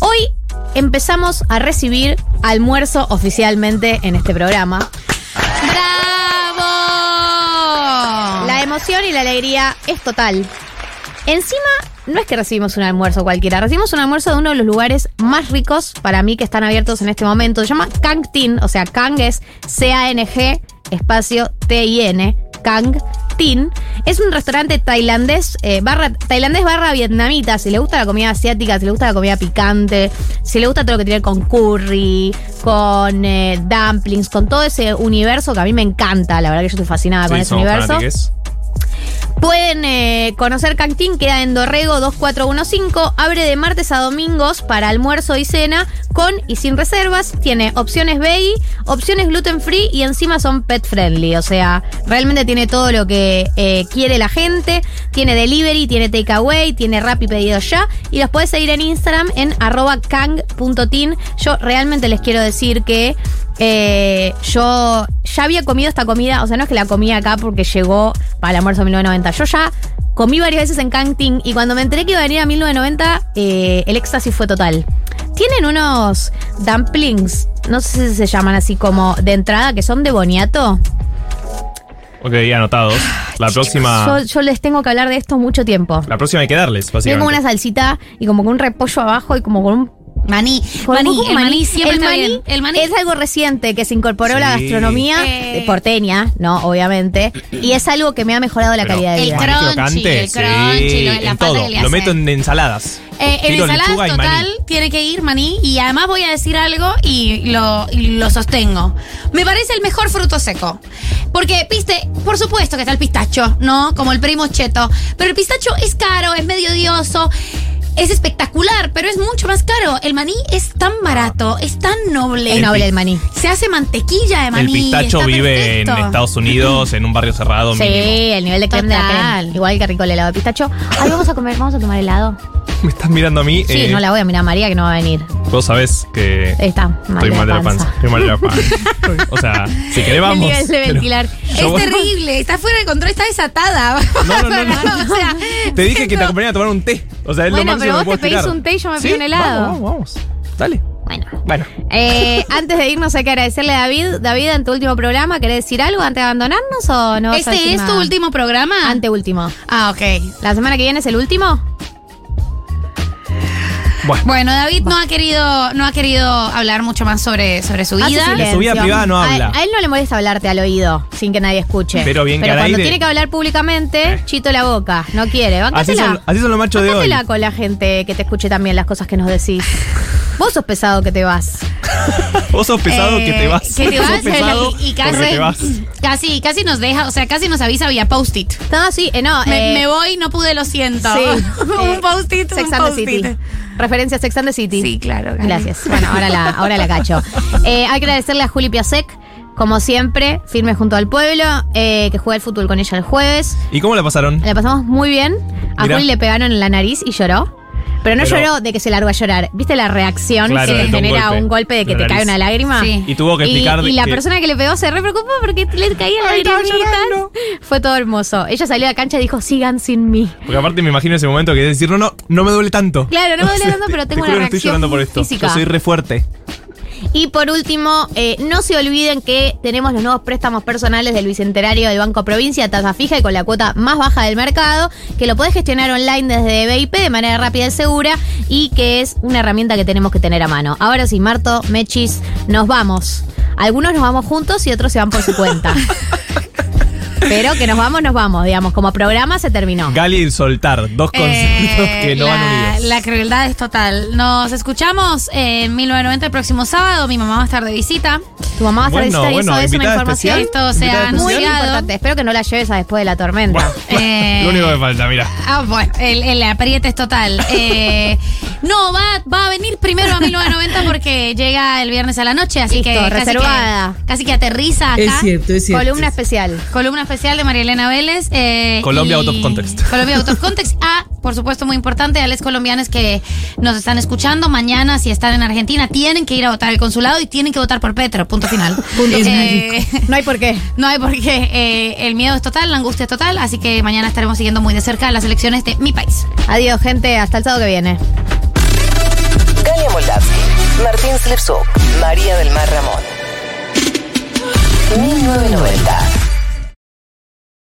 Hoy empezamos a recibir almuerzo oficialmente en este programa. ¡Bravo! La emoción y la alegría es total. Encima, no es que recibimos un almuerzo cualquiera, recibimos un almuerzo de uno de los lugares más ricos para mí que están abiertos en este momento. Se llama Kang Tin, o sea, Kang es C-A-N-G, espacio T-I-N, Kang Tin. Es un restaurante tailandés, eh, barra, tailandés barra vietnamita. Si le gusta la comida asiática, si le gusta la comida picante, si le gusta todo lo que tiene con curry, con eh, dumplings, con todo ese universo que a mí me encanta. La verdad que yo estoy fascinada con ese universo. fanátiques. Pueden eh, conocer Cantín, queda en Dorrego 2415. Abre de martes a domingos para almuerzo y cena con y sin reservas. Tiene opciones veggie, opciones gluten free y encima son pet friendly. O sea, realmente tiene todo lo que eh, quiere la gente. Tiene delivery, tiene takeaway, tiene rap y pedido ya. Y los puedes seguir en Instagram en arroba. Yo realmente les quiero decir que eh, yo ya había comido esta comida, o sea, no es que la comí acá porque llegó para el almuerzo de 1990. Yo ya comí varias veces en Canting y cuando me enteré que iba a venir a 1990, eh, el éxtasis fue total. Tienen unos dumplings, no sé si se llaman así como de entrada, que son de boniato. Ok, anotados. La próxima. Yo, yo les tengo que hablar de esto mucho tiempo. La próxima hay que darles, básicamente. como una salsita y como con un repollo abajo y como con un Maní. Maní, el maní siempre el está maní bien. El maní es algo reciente que se incorporó a la Sí. gastronomía Eh. eh, porteña, ¿no? Obviamente. Y es algo que me ha mejorado la Pero, calidad de el vida. crunchy, crocante, el crunchy, sí, lo- la en falta todo. que le Lo hace. meto en ensaladas. Eh, en Tiro ensaladas lechuga y total maní. tiene que ir maní y además voy a decir algo y lo, y lo sostengo. Me parece el mejor fruto seco. Porque, viste, por supuesto que está el pistacho, ¿no? Como el primo cheto. Pero el pistacho es caro, es medio odioso. Es espectacular, pero es mucho más caro. El maní es tan barato, es tan noble. Es noble el maní. Se hace mantequilla de El maní. pistacho está vive en. Estados Unidos, en un barrio cerrado. Sí, mínimo. el nivel de creme de la creme. Igual que rico el helado de pistacho. Ay, vamos a comer, vamos a tomar helado. Me estás mirando a mí. Sí, eh, no la voy a mirar a María que no va a venir. Vos sabés que Ahí está, mal estoy de mal de la panza. panza. Estoy mal de la panza. o sea, si querés vamos. El nivel de pero- ventilar. Yo Es voy- terrible, está fuera de control, está desatada. No, no, no, no. o sea, Te dije que te acompañara a tomar un té. O sea, es lo máximo pero vos te pedís un té y yo me ¿Sí? pido un helado. Vamos, vamos, vamos. Dale. Bueno. Bueno. Eh, antes de irnos hay que agradecerle a David. David, en tu último programa, ¿querés decir algo antes de abandonarnos o no? ¿Este es tu último programa? Anteúltimo. Ah, ok. ¿La semana que viene es el último? Bueno, David no ha querido, no ha querido hablar mucho más sobre, sobre su vida. De su vida privada no A- habla. A, él no le molesta hablarte al oído sin que nadie escuche. Pero bien que al cuando aire- tiene que hablar públicamente, chito la boca. No quiere. Así Bancátela. son, así son los machos de hoy. Bancátela con la gente que te escuche también las cosas que nos decís. Vos sos pesado que te vas. Vos sos pesado Eh, que te vas. Que te vas sos pesado y, casi, te vas. casi, casi nos deja, o sea, casi nos avisa vía post-it. No, sí, eh, no. Me, eh, me voy, no pude, lo siento. Sí. un post-it, Sex un and the post-it. City. Referencia a Sex and the City. Sí, claro. Gracias. Bueno, ahora la, ahora la cacho. Eh, hay que agradecerle a Juli Piasek, como siempre, firme junto al pueblo, eh, que juega el fútbol con ella el jueves. ¿Y cómo la pasaron? La pasamos muy bien. A Mirá. Juli le pegaron en la nariz y lloró. Pero no Pero- lloró de que se largó a llorar. ¿Viste la reacción Claro, que de te un genera golpe un golpe de que en la te cae nariz. una lágrima? Sí. Y tuvo que explicar Y, la que- persona que le pegó se re preocupó porque le caían Ay, estaba lagrimitas. Fue todo hermoso. Ella salió a la cancha y dijo, sigan sin mí. Porque aparte me imagino ese momento que decir, no, no, no me duele tanto. Claro, no me duele tanto, pero te- tengo juro una que no estoy reacción llorando por esto. física. Yo soy re fuerte. Y por último, eh, no se olviden que tenemos los nuevos préstamos personales del Bicentenario del Banco Provincia, tasa fija y con la cuota más baja del mercado, que lo podés gestionar online desde BIP de manera rápida y segura y que es una herramienta que tenemos que tener a mano. Ahora sí, Marto, Mechis, nos vamos. Algunos nos vamos juntos y otros se van por su cuenta. Pero que nos vamos, nos vamos, digamos, como programa se terminó. Gali soltar, dos conceptos que no la, van unidos. la crueldad es total. Nos escuchamos en 1990 el próximo sábado. Mi mamá va a estar de visita. Tu mamá va a estar Bueno, de visita y bueno, eso es una información especial. Esto se ha Invitada muy importante. Espero que no la lleves a después de la tormenta. Eh, Lo único que falta, mira. Ah, bueno, el, el apriete es total. Eh, no, va, va a venir primero a 1990 porque llega el viernes a la noche, así Listo, que casi, reservada. que casi que aterriza acá. Es cierto, es cierto. Columna especial. Columna especial de María Elena Vélez. eh, Colombia y- out of context. Colombia out of context. Ah, por supuesto, muy importante, a los colombianos que nos están escuchando, mañana, si están en Argentina, tienen que ir a votar al consulado y tienen que votar por Petro. Punto final. Punto Eh, No hay por qué. no hay por qué. eh, el miedo es total, la angustia es total, así que mañana estaremos siguiendo muy de cerca las elecciones de mi país. Adiós, gente. Hasta el sábado que viene. Galia Moldavsky, Martín Slipsuk, María del Mar Ramón. 1990.